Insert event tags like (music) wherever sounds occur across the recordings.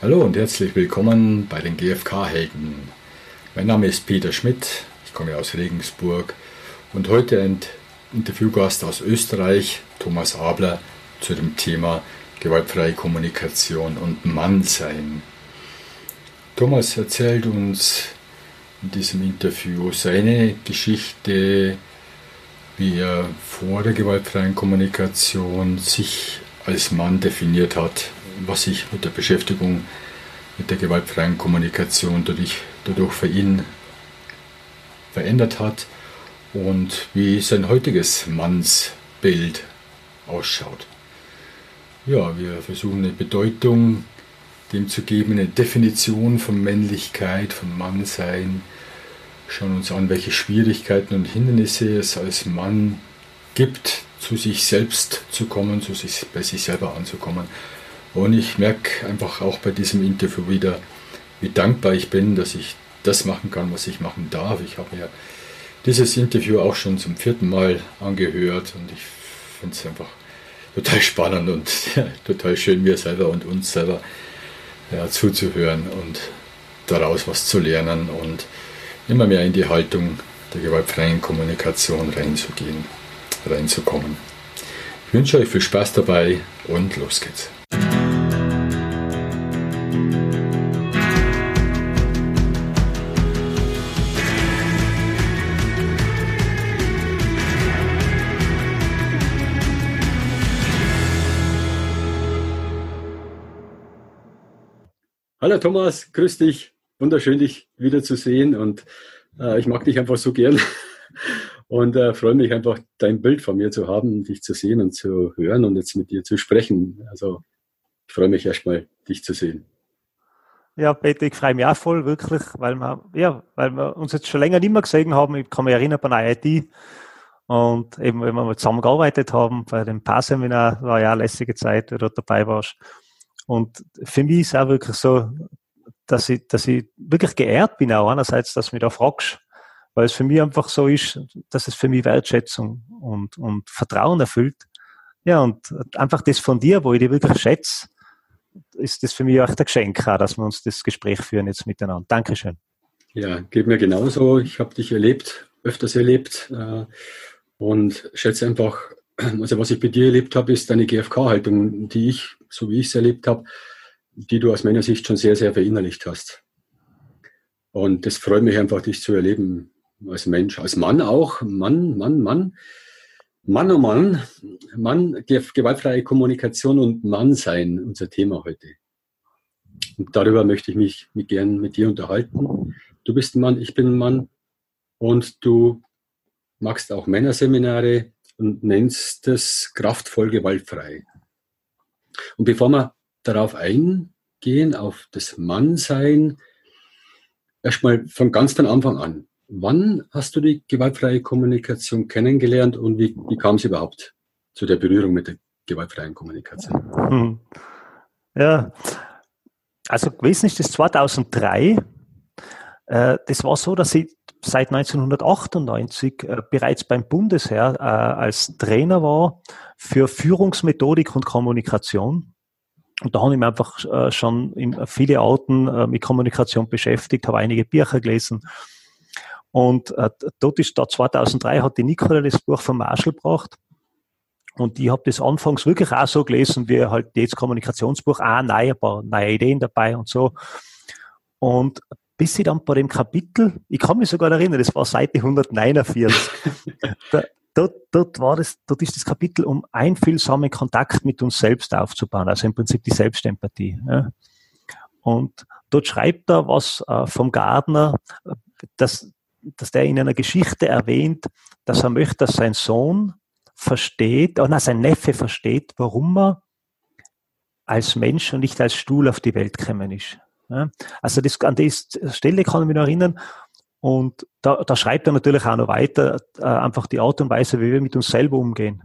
Hallo und herzlich willkommen bei den GfK-Helden. Mein Name ist Peter Schmidt, ich komme aus Regensburg und heute ein Interviewgast aus Österreich, Thomas Abler, zu dem Thema gewaltfreie Kommunikation und Mannsein. Thomas erzählt uns in diesem Interview seine Geschichte, wie er vor der gewaltfreien Kommunikation sich als Mann definiert hat, was sich mit der Beschäftigung mit der gewaltfreien Kommunikation dadurch, dadurch für ihn verändert hat und wie sein heutiges Mannsbild ausschaut. Ja, wir versuchen eine Bedeutung dem zu geben, eine Definition von Männlichkeit, von Mannsein, schauen uns an, welche Schwierigkeiten und Hindernisse es als Mann gibt, zu sich selbst zu kommen, zu sich, bei sich selber anzukommen. Und ich merke einfach auch bei diesem Interview wieder, wie dankbar ich bin, dass ich das machen kann, was ich machen darf. Ich habe mir dieses Interview auch schon zum vierten Mal angehört und ich finde es einfach total spannend und (laughs) total schön, mir selber und uns selber ja, zuzuhören und daraus was zu lernen und immer mehr in die Haltung der gewaltfreien Kommunikation reinzugehen, reinzukommen. Ich wünsche euch viel Spaß dabei und los geht's. Hallo Thomas, grüß dich. Wunderschön, dich wiederzusehen und äh, ich mag dich einfach so gern (laughs) und äh, freue mich einfach, dein Bild von mir zu haben, dich zu sehen und zu hören und jetzt mit dir zu sprechen. Also ich freue mich erstmal, dich zu sehen. Ja, Peter, ich freue mich auch voll, wirklich, weil wir, ja, weil wir uns jetzt schon länger nicht mehr gesehen haben. Ich kann mich erinnern bei IT und eben, wenn wir mal zusammengearbeitet haben, bei dem Paar-Seminar war ja eine lässige Zeit, wo du dabei warst. Und für mich ist auch wirklich so, dass ich, dass ich wirklich geehrt bin auch einerseits, dass du mich da fragst, weil es für mich einfach so ist, dass es für mich Wertschätzung und, und Vertrauen erfüllt. Ja, und einfach das von dir, wo ich dich wirklich schätze, ist das für mich auch ein Geschenk, dass wir uns das Gespräch führen jetzt miteinander. Dankeschön. Ja, geht mir genauso. Ich habe dich erlebt, öfters erlebt äh, und schätze einfach also was ich bei dir erlebt habe, ist deine GFK-Haltung, die ich, so wie ich es erlebt habe, die du aus meiner Sicht schon sehr, sehr verinnerlicht hast. Und das freut mich einfach, dich zu erleben als Mensch, als Mann auch. Mann, Mann, Mann. Mann, oh Mann. Mann, gewaltfreie Kommunikation und Mann sein, unser Thema heute. Und darüber möchte ich mich gern mit dir unterhalten. Du bist ein Mann, ich bin ein Mann. Und du machst auch Männerseminare, und nennst es kraftvoll gewaltfrei. Und bevor wir darauf eingehen, auf das Mannsein, erstmal von ganz von Anfang an. Wann hast du die gewaltfreie Kommunikation kennengelernt und wie, wie kam es überhaupt zu der Berührung mit der gewaltfreien Kommunikation? Hm. Ja, also gewesen ist das 2003. Äh, das war so, dass ich seit 1998 äh, bereits beim Bundesheer äh, als Trainer war für Führungsmethodik und Kommunikation. Und da habe ich mich einfach schon in viele Arten äh, mit Kommunikation beschäftigt, habe einige Bücher gelesen. Und dort ist da 2003 hat die Nicola das Buch von Marshall gebracht. Und ich habe das anfangs wirklich auch so gelesen, wie halt jetzt Kommunikationsbuch, auch neue, ein paar neue Ideen dabei und so. Und bis sie dann bei dem Kapitel, ich kann mich sogar erinnern, das war Seite 149, (laughs) da, dort, dort war das, dort ist das Kapitel, um einfühlsamen Kontakt mit uns selbst aufzubauen, also im Prinzip die Selbstempathie. Ja. Und dort schreibt er was äh, vom Gardner, dass, dass der in einer Geschichte erwähnt, dass er möchte, dass sein Sohn versteht, oder sein Neffe versteht, warum er als Mensch und nicht als Stuhl auf die Welt gekommen ist. Also das, an die Stelle kann ich mich noch erinnern. Und da, da schreibt er natürlich auch noch weiter, äh, einfach die Art und Weise, wie wir mit uns selber umgehen.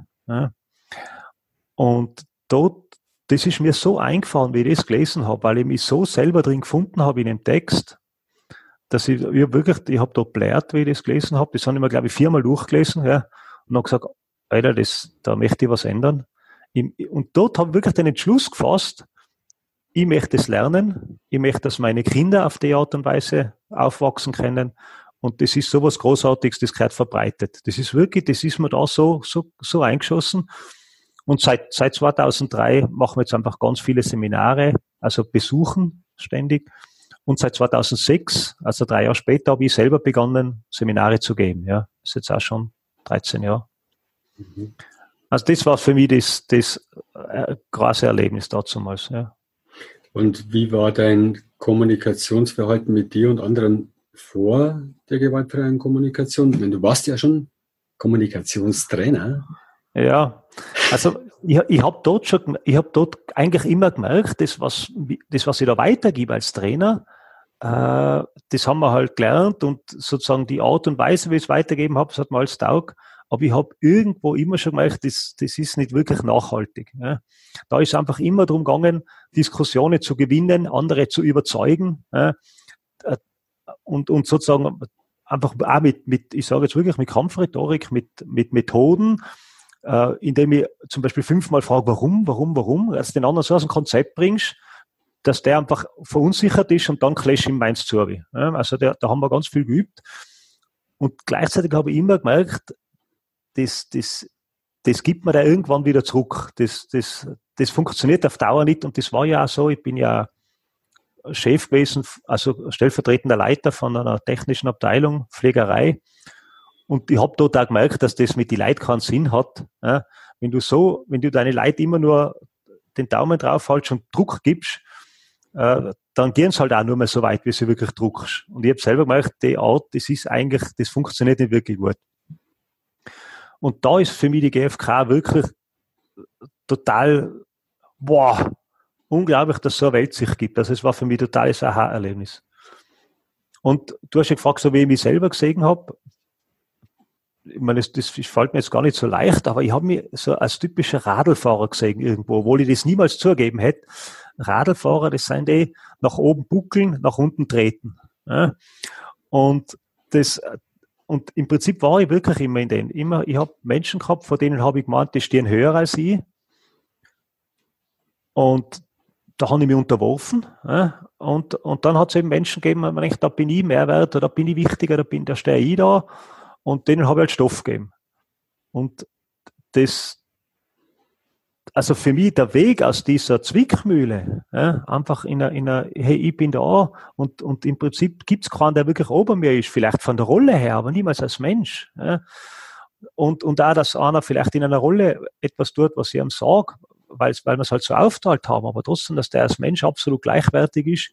Und dort, das ist mir so eingefallen, wie ich das gelesen habe, weil ich mich so selber drin gefunden habe in dem Text, dass ich, ich hab wirklich, ich habe da blärt, wie ich das gelesen habe, das habe ich mir, glaube ich, viermal durchgelesen, ja, und dann gesagt, Alter, das, da möchte ich was ändern. Und dort habe ich wirklich den Entschluss gefasst, ich möchte es lernen, ich möchte, dass meine Kinder auf die Art und Weise aufwachsen können. Und das ist sowas Großartiges, das gehört verbreitet. Das ist wirklich, das ist mir da so, so, so eingeschossen. Und seit, seit 2003 machen wir jetzt einfach ganz viele Seminare, also besuchen ständig. Und seit 2006, also drei Jahre später, habe ich selber begonnen, Seminare zu geben. Ja, das ist jetzt auch schon 13 Jahre. Mhm. Also das war für mich das, das äh, große Erlebnis damals. Ja. Und wie war dein Kommunikationsverhalten mit dir und anderen vor der gewaltfreien Kommunikation? Denn du warst ja schon Kommunikationstrainer. Ja, also ich, ich habe dort schon, ich habe dort eigentlich immer gemerkt, das was, das was ich da weitergebe als Trainer, äh, das haben wir halt gelernt und sozusagen die Art und Weise, wie ich es weitergeben habe, das hat mir alles taugt. Aber ich habe irgendwo immer schon gemerkt, das, das ist nicht wirklich nachhaltig. Ja. Da ist einfach immer darum gegangen, Diskussionen zu gewinnen, andere zu überzeugen ja. Und, und sozusagen einfach auch mit, mit ich sage jetzt wirklich mit Kampfrhetorik, mit, mit Methoden, äh, indem ich zum Beispiel fünfmal frage, warum, warum, warum, als den anderen so aus dem Konzept bringst, dass der einfach verunsichert ist und dann clash ihm meins zu. Ja, also der, da haben wir ganz viel geübt. Und gleichzeitig habe ich immer gemerkt, das, das, das gibt mir da irgendwann wieder zurück. Das, das, das funktioniert auf Dauer nicht und das war ja auch so. Ich bin ja Chef gewesen, also stellvertretender Leiter von einer technischen Abteilung, Pflegerei. Und ich habe dort auch gemerkt, dass das mit die Leuten keinen Sinn hat. Ja, wenn du so, wenn du deine Leute immer nur den Daumen drauf hältst und Druck gibst, äh, dann gehen sie halt auch nur mehr so weit, wie sie wirklich druckst. Und ich habe selber gemerkt, die Art, das ist eigentlich, das funktioniert nicht wirklich gut. Und da ist für mich die GfK wirklich total, boah, unglaublich, dass so eine Welt sich gibt. Also es war für mich totales Aha-Erlebnis. Und du hast ja gefragt, so wie ich mich selber gesehen habe. Ich meine, das, fällt mir jetzt gar nicht so leicht, aber ich habe mich so als typischer Radlfahrer gesehen irgendwo, obwohl ich das niemals zugeben hätte. Radlfahrer, das sind die nach oben buckeln, nach unten treten. Und das, und im Prinzip war ich wirklich immer in denen. Immer, ich habe Menschen gehabt, vor denen habe ich gemeint, die stehen höher als ich. Und da habe ich mich unterworfen. Ja? Und, und dann hat es eben Menschen gegeben, man denkt, da bin ich mehr wert, da bin ich wichtiger, da, da stehe ich da. Und denen habe ich halt Stoff gegeben. Und das, also für mich der Weg aus dieser Zwickmühle, ja, einfach in einer, in einer, hey, ich bin da und, und im Prinzip gibt es keinen, der wirklich ober mir ist, vielleicht von der Rolle her, aber niemals als Mensch. Ja. Und, und auch, dass einer vielleicht in einer Rolle etwas tut, was ich ihm sage, weil, weil wir es halt so aufteilt haben, aber trotzdem, dass der als Mensch absolut gleichwertig ist,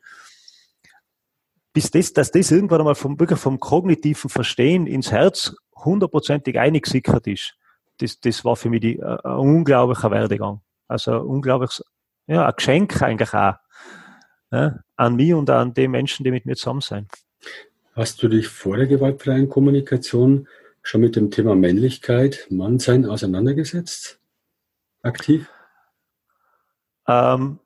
bis das, dass das irgendwann einmal vom, wirklich vom kognitiven Verstehen ins Herz hundertprozentig eingesickert ist das, das war für mich die, äh, ein unglaublicher Werdegang. Also ein unglaubliches, ja, ein Geschenk eigentlich auch. Ja, an mich und an die Menschen, die mit mir zusammen sind. Hast du dich vor der gewaltfreien Kommunikation schon mit dem Thema Männlichkeit, Mannsein auseinandergesetzt? Aktiv? Ähm,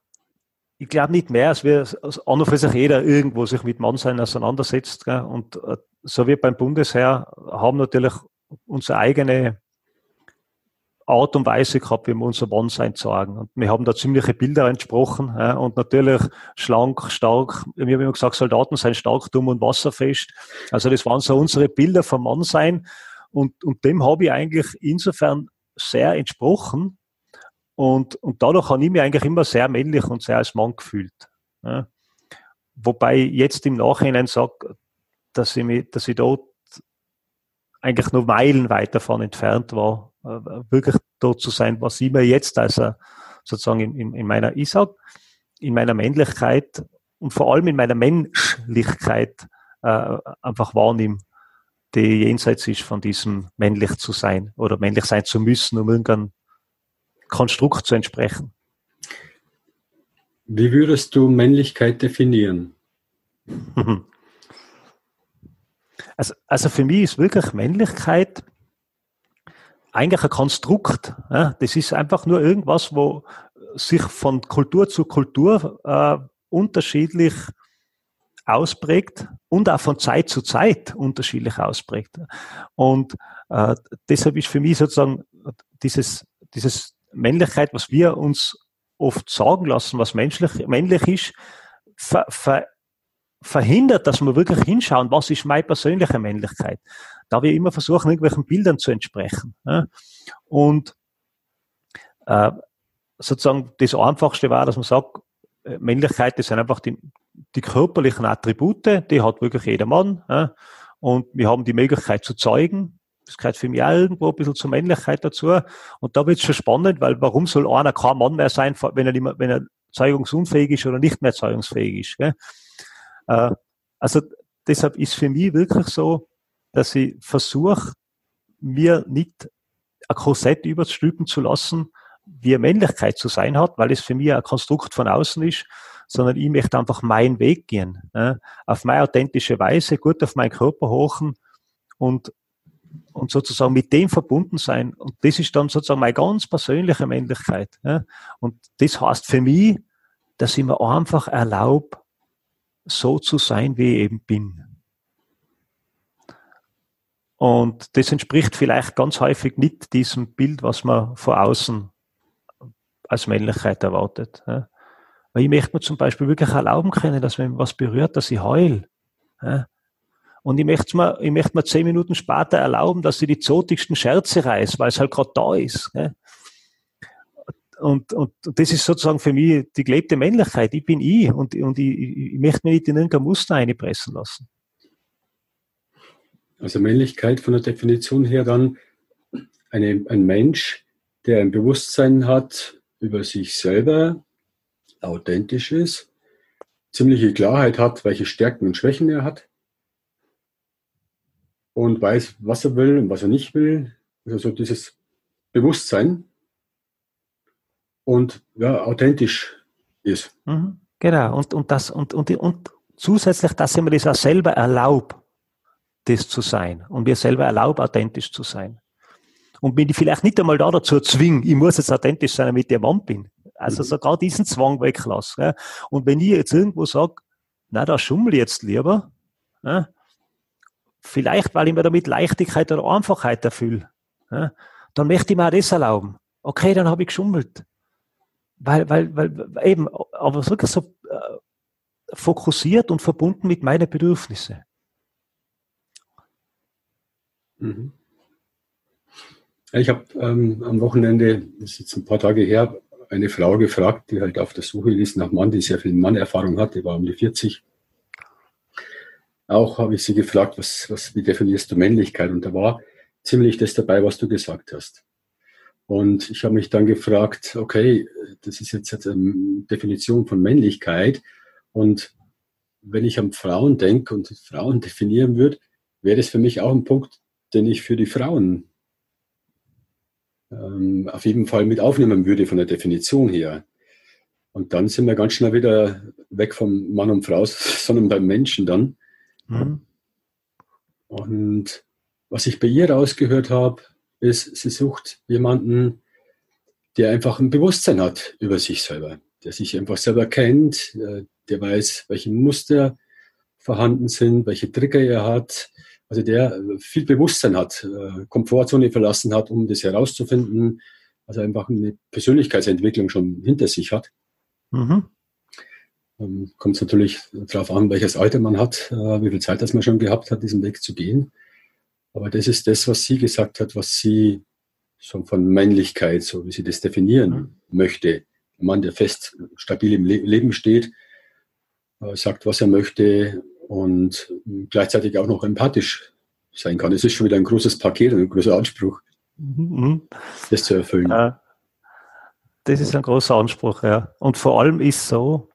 ich glaube nicht mehr, als wir an und für sich jeder irgendwo sich mit Mannsein auseinandersetzt. Gell? Und äh, so wie beim Bundesheer haben natürlich unsere eigene Art und Weise gehabt, wie wir unser One-Sein zeigen. Und wir haben da ziemliche Bilder entsprochen. Ja, und natürlich schlank, stark. Wir haben immer gesagt, Soldaten seien stark, dumm und wasserfest. Also das waren so unsere Bilder vom Mannsein. Und, und dem habe ich eigentlich insofern sehr entsprochen. Und, und dadurch habe ich mich eigentlich immer sehr männlich und sehr als Mann gefühlt. Ja. Wobei ich jetzt im Nachhinein sage, dass ich, mich, dass ich dort eigentlich nur Meilen weit davon entfernt war, wirklich dort zu sein, was ich mir jetzt also sozusagen in, in, meiner, ich sag, in meiner Männlichkeit und vor allem in meiner Menschlichkeit äh, einfach wahrnehme, die jenseits ist von diesem männlich zu sein oder männlich sein zu müssen, um irgendein Konstrukt zu entsprechen. Wie würdest du Männlichkeit definieren? (laughs) Also, also für mich ist wirklich Männlichkeit eigentlich ein Konstrukt. Ja? Das ist einfach nur irgendwas, wo sich von Kultur zu Kultur äh, unterschiedlich ausprägt und auch von Zeit zu Zeit unterschiedlich ausprägt. Und äh, deshalb ist für mich sozusagen dieses, dieses Männlichkeit, was wir uns oft sagen lassen, was menschlich, männlich ist, ver, ver, verhindert, dass wir wirklich hinschauen, was ist meine persönliche Männlichkeit. Da wir immer versuchen, irgendwelchen Bildern zu entsprechen. Und äh, sozusagen das Einfachste war, dass man sagt, äh, Männlichkeit, das sind einfach die, die körperlichen Attribute, die hat wirklich jeder Mann. Und wir haben die Möglichkeit zu zeugen. Das gehört für mich auch irgendwo ein bisschen zur Männlichkeit dazu. Und da wird es schon spannend, weil warum soll einer kein Mann mehr sein, wenn er, nicht mehr, wenn er zeugungsunfähig ist oder nicht mehr zeugungsfähig ist. Gell? Äh, also deshalb ist für mich wirklich so, dass ich versuche, mir nicht ein Korsett überstülpen zu lassen, wie Männlichkeit zu sein hat, weil es für mich ein Konstrukt von außen ist, sondern ich möchte einfach meinen Weg gehen, auf meine authentische Weise, gut auf meinen Körper hochen und, und sozusagen mit dem verbunden sein. Und das ist dann sozusagen meine ganz persönliche Männlichkeit. Und das heißt für mich, dass ich mir einfach erlaube, so zu sein, wie ich eben bin. Und das entspricht vielleicht ganz häufig nicht diesem Bild, was man vor außen als Männlichkeit erwartet. Weil ich möchte mir zum Beispiel wirklich erlauben können, dass wenn was berührt, dass ich heul. Und ich möchte mir, ich möchte mir zehn Minuten später erlauben, dass ich die zotigsten Scherze reiß, weil es halt gerade da ist. Und, und das ist sozusagen für mich die gelebte Männlichkeit. Ich bin ich und, und ich, ich möchte mich nicht in irgendein Muster einpressen lassen. Also Männlichkeit von der Definition her dann eine, ein Mensch, der ein Bewusstsein hat über sich selber, authentisch ist, ziemliche Klarheit hat, welche Stärken und Schwächen er hat und weiß, was er will und was er nicht will. Also so dieses Bewusstsein und ja, authentisch ist. Mhm, genau, und, und, das, und, und, und zusätzlich, dass ich mir das auch selber erlaube, das zu sein und mir selber erlaube, authentisch zu sein. Und bin ich vielleicht nicht einmal da dazu zwingen, ich muss jetzt authentisch sein, damit ich ein Mann bin. Also mhm. sogar diesen Zwang weglassen. Ja. Und wenn ich jetzt irgendwo sage, na, da schummel ich jetzt lieber, ja, vielleicht weil ich mir damit Leichtigkeit oder Einfachheit erfülle, ja, dann möchte ich mir auch das erlauben. Okay, dann habe ich geschummelt. Weil, weil, weil eben, aber wirklich so äh, fokussiert und verbunden mit meinen Bedürfnissen. Mhm. Ich habe ähm, am Wochenende, das ist jetzt ein paar Tage her, eine Frau gefragt, die halt auf der Suche ist nach Mann, die sehr viel Mannerfahrung hat, die war um die 40. Auch habe ich sie gefragt, was, was, wie definierst du Männlichkeit? Und da war ziemlich das dabei, was du gesagt hast. Und ich habe mich dann gefragt, okay, das ist jetzt eine Definition von Männlichkeit. Und wenn ich an Frauen denke und Frauen definieren würde, wäre das für mich auch ein Punkt, den ich für die Frauen ähm, auf jeden Fall mit aufnehmen würde von der Definition her. Und dann sind wir ganz schnell wieder weg vom Mann und Frau, (laughs) sondern beim Menschen dann. Mhm. Und was ich bei ihr rausgehört habe, ist, sie sucht jemanden, der einfach ein Bewusstsein hat über sich selber, der sich einfach selber kennt, äh, der weiß, welche Muster vorhanden sind, welche Trigger er hat, also der viel Bewusstsein hat, äh, Komfortzone verlassen hat, um das herauszufinden, also einfach eine Persönlichkeitsentwicklung schon hinter sich hat. Mhm. Ähm, kommt es natürlich darauf an, welches Alter man hat, äh, wie viel Zeit das man schon gehabt hat, diesen Weg zu gehen. Aber das ist das, was sie gesagt hat, was sie so von Männlichkeit, so wie sie das definieren mhm. möchte. Ein Mann, der fest, stabil im Le Leben steht, äh, sagt, was er möchte, und gleichzeitig auch noch empathisch sein kann. Es ist schon wieder ein großes Paket und ein großer Anspruch, mhm. das zu erfüllen. Ja, das ist ein großer Anspruch, ja. Und vor allem ist so,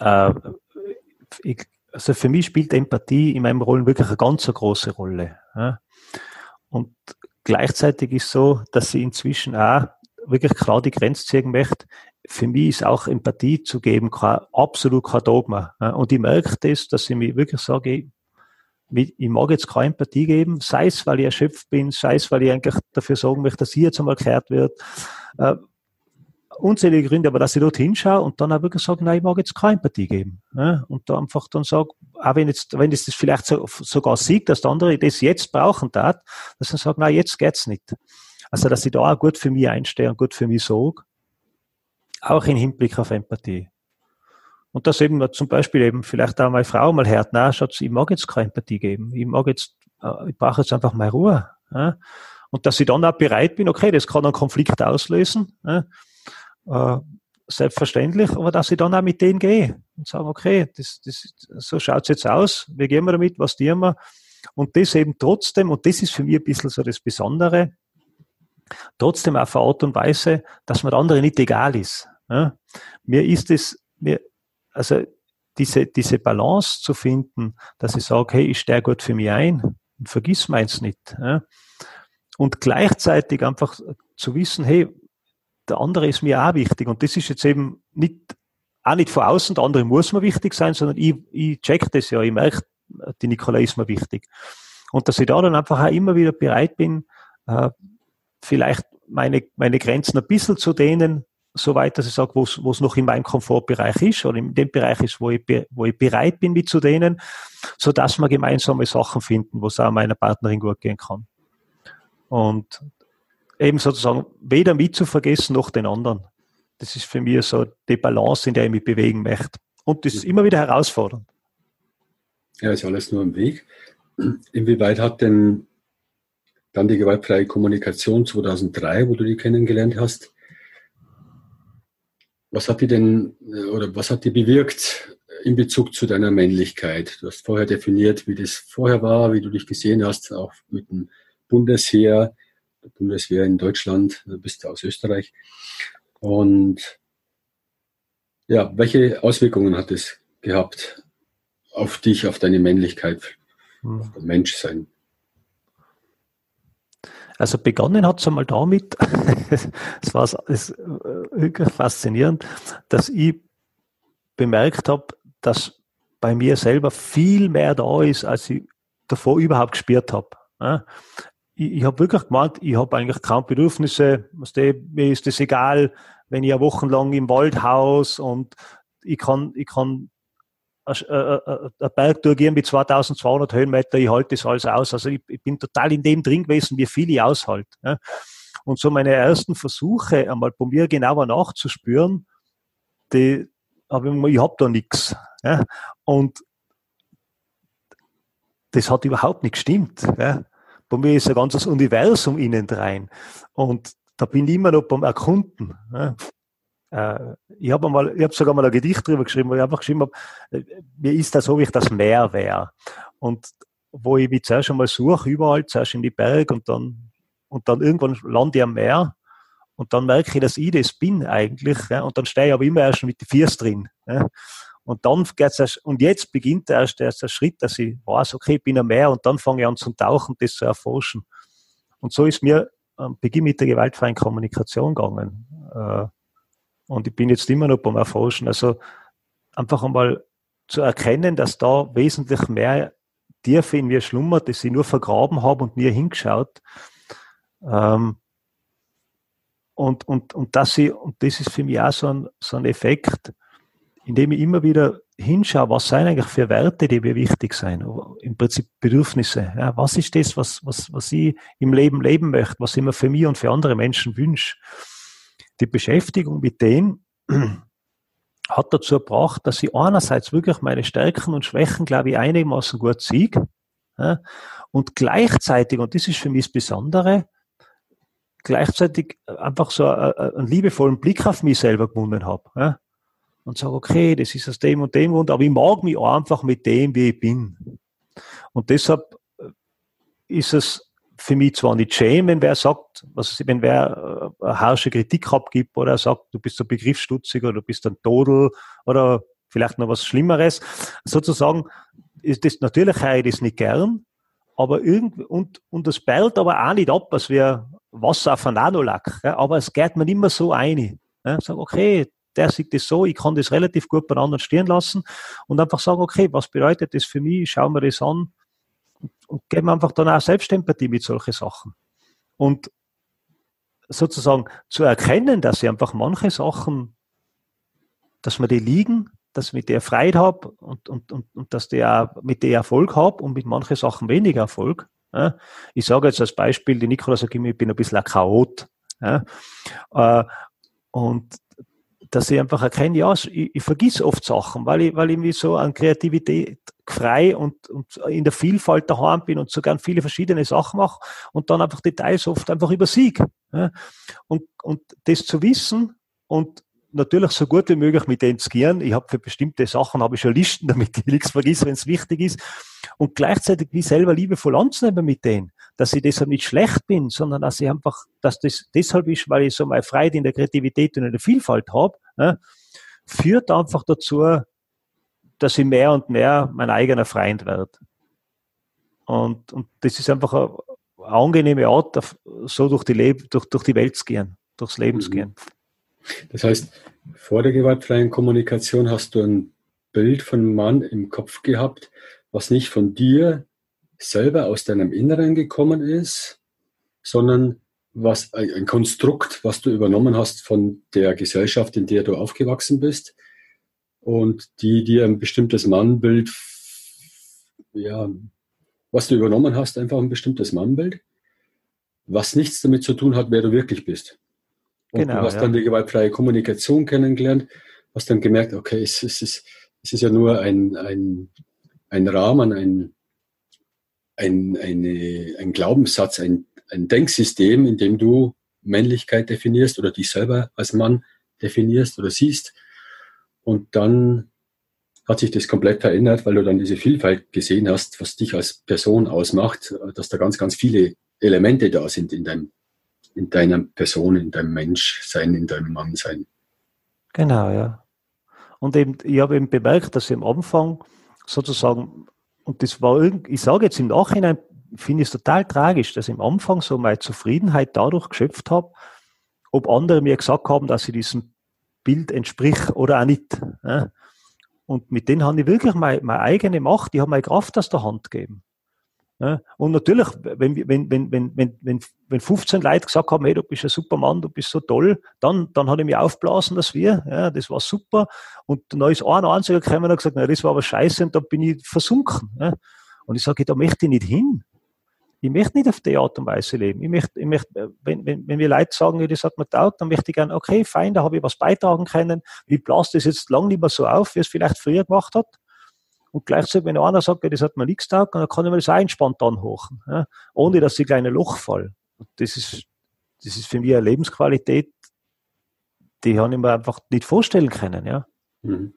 äh, ich, also für mich spielt Empathie in meinem Rollen wirklich eine ganz eine große Rolle. Ja. Und gleichzeitig ist so, dass sie inzwischen auch wirklich klar die Grenze ziehen möchte. Für mich ist auch Empathie zu geben kein, absolut kein Dogma. Und ich merke das, dass ich mir wirklich sage, ich, mag jetzt keine Empathie geben, sei es, weil ich erschöpft bin, sei es, weil ich eigentlich dafür sorgen möchte, dass sie jetzt einmal gehört wird. Äh, unzählige Gründe, aber dass ich dort hinschaue und dann auch wirklich sage, nein, ich mag jetzt keine Empathie geben. Ja? Und da einfach dann sage, auch wenn jetzt, wenn es das vielleicht so, sogar sieht, dass der andere das jetzt brauchen darf, dass er sagt, nein, jetzt geht's nicht. Also, dass ich da auch gut für mich einstehe und gut für mich sorge. Auch im Hinblick auf Empathie. Und das eben zum Beispiel eben vielleicht auch meine Frau mal hört, na, Schatz, ich mag jetzt keine Empathie geben. Ich mag jetzt, äh, ich brauche jetzt einfach mal Ruhe. Ja? Und dass ich dann auch bereit bin, okay, das kann einen Konflikt auslösen. Ja? Selbstverständlich, aber dass ich dann auch mit denen gehe und sage, okay, das, das, so schaut's jetzt aus, wie gehen wir damit, was tun wir? Und das eben trotzdem, und das ist für mich ein bisschen so das Besondere, trotzdem auf eine Art und Weise, dass mir der andere nicht egal ist. Ja? Mir ist es, mir, also diese, diese Balance zu finden, dass ich sage, hey, ich stehe gut für mich ein und vergiss meins nicht. Ja? Und gleichzeitig einfach zu wissen, hey, der andere ist mir auch wichtig. Und das ist jetzt eben nicht, auch nicht von außen, der andere muss mir wichtig sein, sondern ich, ich check das ja, ich merke, die Nikolai ist mir wichtig. Und dass ich da dann einfach auch immer wieder bereit bin, äh, vielleicht meine, meine Grenzen ein bisschen zu dehnen, soweit, dass ich sage, wo es noch in meinem Komfortbereich ist oder in dem Bereich ist, wo ich, wo ich bereit bin, mit zu dehnen, so dass wir gemeinsame Sachen finden, wo es auch meiner Partnerin gut gehen kann. Und eben sozusagen weder mich zu vergessen noch den anderen. Das ist für mich so die Balance, in der ich mich bewegen möchte. Und das ist immer wieder herausfordernd. Ja, ist alles nur im Weg. Inwieweit hat denn dann die gewaltfreie Kommunikation 2003, wo du die kennengelernt hast, was hat die denn äh, oder was hat die bewirkt in Bezug zu deiner Männlichkeit? Du hast vorher definiert, wie das vorher war, wie du dich gesehen hast, auch mit dem Bundesheer, Bundeswehr in Deutschland, du bist aus Österreich. Und ja, welche Auswirkungen hat es gehabt auf dich, auf deine Männlichkeit, hm. auf dein Menschsein? Also begonnen hat es einmal damit, (laughs) es war wirklich faszinierend, dass ich bemerkt habe, dass bei mir selber viel mehr da ist, als ich davor überhaupt gespürt habe. Ich, ich habe wirklich gemeint, ich habe eigentlich kaum Bedürfnisse, mir ist es egal, wenn ich ja wochenlang im Wald haus und ich kann, ich kann ein äh, äh, äh, Berg durchgehen mit 2200 Höhenmeter, ich halte das alles aus. Also ich, ich, bin total in dem drin gewesen, wie viel ich aushalte. Ja. Und so meine ersten Versuche, einmal bei mir genauer nachzuspüren, die habe ich, ich habe da nichts. Ja. Und das hat überhaupt nicht gestimmt. Ja. Bei mir ist ein ganzes Universum innen rein. Und da bin ich immer noch beim Erkunden. Ja. Äh, ich habe mal, sogar mal ein Gedicht drüber geschrieben, wo ich einfach geschrieben habe, äh, mir ist das so, wie ich das Meer wäre. Und wo ich mich zuerst einmal suche, überall, zuerst in die Berge und dann, und dann irgendwann lande ich am Meer und dann merke ich, dass ich das bin eigentlich. Ja, und dann stehe ich aber immer erst mit den Viers drin. Ja. Und dann geht's erst, und jetzt beginnt erst der erste Schritt, dass ich weiß, okay, ich bin am Meer und dann fange ich an zum Tauchen, das zu erforschen. Und so ist mir am Beginn mit der gewaltfreien Kommunikation gegangen. Äh, und ich bin jetzt immer noch beim Erforschen. Also einfach einmal zu erkennen, dass da wesentlich mehr Tiefe in mir schlummert, das ich nur vergraben habe und nie hingeschaut. Ähm, und, und, und, das ich, und das ist für mich auch so ein, so ein Effekt, indem ich immer wieder hinschaue, was sind eigentlich für Werte, die mir wichtig sind, im Prinzip Bedürfnisse. Ja, was ist das, was, was, was ich im Leben leben möchte, was ich mir für mich und für andere Menschen wünsche? die Beschäftigung mit denen (clears throat) hat dazu gebracht, dass ich einerseits wirklich meine Stärken und Schwächen, glaube ich, einigermaßen gut sehe. Ja, und gleichzeitig, und das ist für mich das Besondere, gleichzeitig einfach so einen liebevollen Blick auf mich selber gewonnen habe. Ja, und sage, okay, das ist aus dem und dem Grund, aber ich mag mich einfach mit dem, wie ich bin. Und deshalb ist es für mich zwar nicht schämen, wenn wer sagt, was wenn wer äh, eine harsche Kritik abgibt oder sagt, du bist ein Begriffsstutzig oder du bist ein Todel oder vielleicht noch was Schlimmeres. Sozusagen ist das natürlich ich das nicht gern, aber irgendwie, und, und das perlt aber auch nicht ab, als wäre Wasser auf einen Nanolack. Ja, aber es geht mir mehr so ein. Ja, sag, okay, der sieht das so, ich kann das relativ gut bei anderen stehen lassen und einfach sagen, okay, was bedeutet das für mich? Schauen wir das an und geben einfach dann auch Selbstempathie mit solchen Sachen. Und sozusagen zu erkennen, dass ich einfach manche Sachen, dass mir die liegen, dass ich mit der Freude habe und, und, und, und dass der mit der Erfolg habe und mit manchen Sachen weniger Erfolg. Ja. Ich sage jetzt als Beispiel, die Nikola sagt ich bin ein bisschen ein Chaot. Ja. Äh, und dass ich einfach erkenne, ja, ich, ich vergiss oft Sachen, weil ich, weil ich mich so an Kreativität frei und, und in der Vielfalt daheim bin und so gern viele verschiedene Sachen mache und dann einfach Details oft einfach übersiege. Ja. Und, und das zu wissen und natürlich so gut wie möglich mit denen zu gehen. Ich habe für bestimmte Sachen habe ich schon Listen, (laughs) damit ich nichts vergesse, wenn es wichtig ist. Und gleichzeitig wie selber liebevoll anzunehmen mit denen, dass ich deshalb nicht schlecht bin, sondern dass ich einfach, dass das deshalb ist, weil ich so meine Freude in der Kreativität und in der Vielfalt habe, ne, führt einfach dazu, dass ich mehr und mehr mein eigener Freund werde. Und, und das ist einfach eine, eine angenehme Art, so durch die, Leb durch, durch die Welt zu gehen, durchs Leben zu mhm. gehen. Das heißt, vor der gewaltfreien Kommunikation hast du ein Bild von einem Mann im Kopf gehabt, was nicht von dir selber aus deinem Inneren gekommen ist, sondern was ein Konstrukt, was du übernommen hast von der Gesellschaft, in der du aufgewachsen bist und die dir ein bestimmtes Mannbild, ja, was du übernommen hast, einfach ein bestimmtes Mannbild, was nichts damit zu tun hat, wer du wirklich bist. Und genau, du hast ja. dann die gewaltfreie Kommunikation kennengelernt, hast dann gemerkt, okay, es, es, ist, es ist ja nur ein, ein, ein Rahmen, ein, ein, eine, ein Glaubenssatz, ein, ein Denksystem, in dem du Männlichkeit definierst oder dich selber als Mann definierst oder siehst. Und dann hat sich das komplett verändert, weil du dann diese Vielfalt gesehen hast, was dich als Person ausmacht, dass da ganz, ganz viele Elemente da sind in deinem in deiner Person, in deinem Menschsein, in deinem Mannsein. Genau, ja. Und eben, ich habe eben bemerkt, dass ich am Anfang sozusagen, und das war irgendwie, ich sage jetzt im Nachhinein, finde ich es total tragisch, dass ich am Anfang so meine Zufriedenheit dadurch geschöpft habe, ob andere mir gesagt haben, dass ich diesem Bild entsprich oder auch nicht. Und mit denen habe ich wirklich meine, meine eigene Macht, die haben meine Kraft aus der Hand gegeben. Ja, und natürlich, wenn, wenn, wenn, wenn, wenn, wenn, wenn 15 Leute gesagt haben, hey, du bist ein super Mann, du bist so toll, dann, dann hat ich mich aufblasen, dass wir, ja, das war super. Und dann ist ein einziger gekommen und hat gesagt, na, das war aber scheiße und da bin ich versunken. Ja. Und ich sage, da möchte ich nicht hin. Ich möchte nicht auf die Art und Weise leben. Ich möchte, ich möchte wenn, wenn, wenn wir Leute sagen, das hat mir taugt, dann möchte ich gerne, okay, fein, da habe ich was beitragen können. Ich blase das jetzt lang nicht mehr so auf, wie es vielleicht früher gemacht hat. Und gleichzeitig, wenn einer sagt, das hat mir nichts taugt, dann kann ich mir das auch entspannt anhochen, ja, ohne dass ich gleich ein Loch fall. Das ist, das ist für mich eine Lebensqualität, die habe ich mir einfach nicht vorstellen können. Ja. Mhm.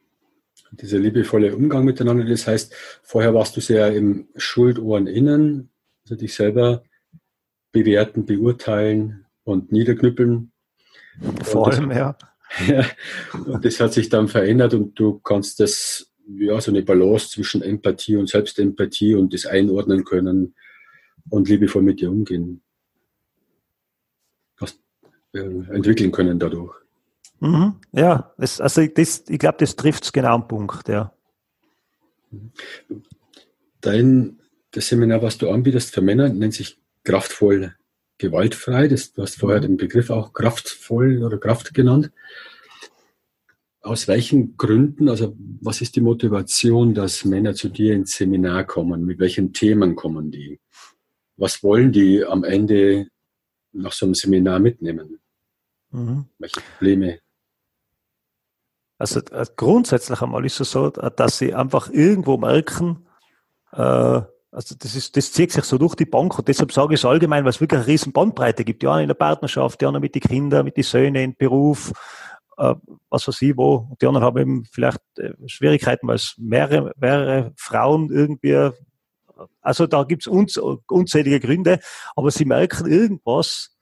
Dieser liebevolle Umgang miteinander, das heißt, vorher warst du sehr im Schuldohren innen, also dich selber bewerten, beurteilen und niederknüppeln. Vor allem, ja. (laughs) ja. Und das hat sich dann verändert und du kannst das ja, so eine Balance zwischen Empathie und Selbstempathie und das einordnen können und liebevoll mit dir umgehen. Was, äh, entwickeln können dadurch. Mhm, ja, das, also das, ich glaube, das trifft es genau am Punkt, ja. Dein das Seminar, was du anbietest für Männer, nennt sich kraftvoll gewaltfrei. Das, du hast vorher mhm. den Begriff auch kraftvoll oder Kraft genannt. Aus welchen Gründen, also was ist die Motivation, dass Männer zu dir ins Seminar kommen? Mit welchen Themen kommen die? Was wollen die am Ende nach so einem Seminar mitnehmen? Mhm. Welche Probleme? Also äh, grundsätzlich einmal ist es so, dass sie einfach irgendwo merken, äh, also das, ist, das zieht sich so durch die Bank und deshalb sage ich es allgemein, weil es wirklich eine riesen Bandbreite gibt. Ja, in der Partnerschaft, ja, mit den Kindern, mit den Söhnen, im Beruf, äh, was weiß ich wo. Die anderen haben eben vielleicht äh, Schwierigkeiten, weil es mehrere, mehrere Frauen irgendwie, also da gibt es unz, unzählige Gründe, aber sie merken irgendwas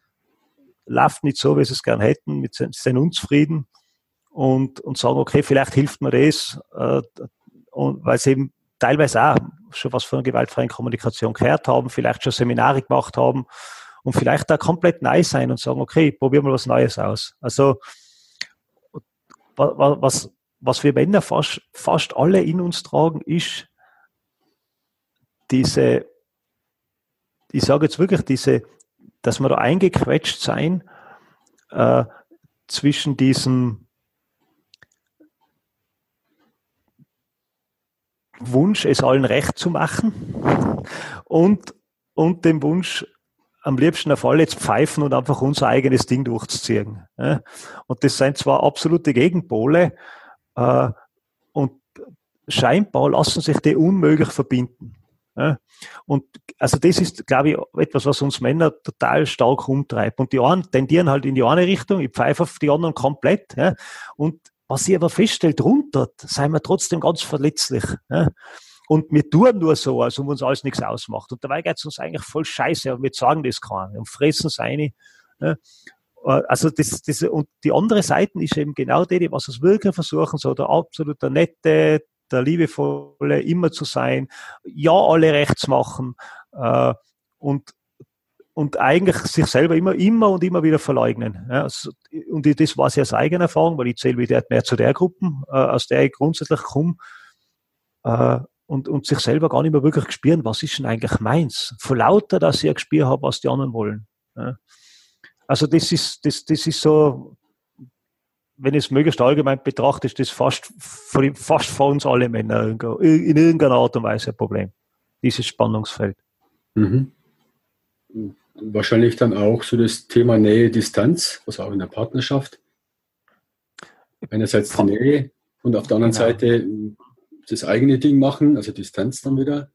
läuft nicht so, wie sie es gern hätten, mit, sind unzufrieden und, und sagen, okay, vielleicht hilft mir das, äh, und weil sie eben teilweise auch schon was von gewaltfreien Kommunikation gehört haben, vielleicht schon Seminare gemacht haben und vielleicht da komplett neu sein und sagen, okay, probieren wir was Neues aus. Also was, was wir Männer fast, fast alle in uns tragen, ist diese, ich sage jetzt wirklich diese, dass wir da eingequetscht sein äh, zwischen diesem Wunsch, es allen recht zu machen und, und dem Wunsch, am liebsten auf alle jetzt pfeifen und einfach unser eigenes Ding durchzuziehen. Und das sind zwar absolute Gegenpole äh, und scheinbar lassen sich die unmöglich verbinden. Und also das ist, glaube ich, etwas, was uns Männer total stark umtreibt. Und die einen tendieren halt in die eine Richtung, ich pfeife auf die anderen komplett. Und was ich aber feststelle, drunter seien wir trotzdem ganz verletzlich. Und wir tun nur so, als ob uns alles nichts ausmacht. Und dabei geht es uns eigentlich voll scheiße, aber wir sagen das keinen und fressen es eine. Äh, also das, das, und die andere Seite ist eben genau die, die was es wirklich versuchen, so der absolut der nette, der liebevolle immer zu sein, ja alle rechts machen äh, und und eigentlich sich selber immer, immer und immer wieder verleugnen. Ja, und das war sehr aus eigener Erfahrung, weil ich zähle wieder mehr zu der Gruppe, äh, aus der ich grundsätzlich komme. Äh, und, und sich selber gar nicht mehr wirklich spüren, was ist denn eigentlich meins? Vor lauter, dass ich ja gespürt habe, was die anderen wollen. Ja. Also das ist, das, das ist so, wenn ich es möglichst allgemein betrachte, ist das fast, fast vor uns alle Männer in irgendeiner Art und Weise ein Problem. Dieses Spannungsfeld. Mhm. Wahrscheinlich dann auch so das Thema Nähe, Distanz, was auch in der Partnerschaft. Einerseits die Nähe und auf der anderen genau. Seite das eigene Ding machen, also Distanz dann wieder.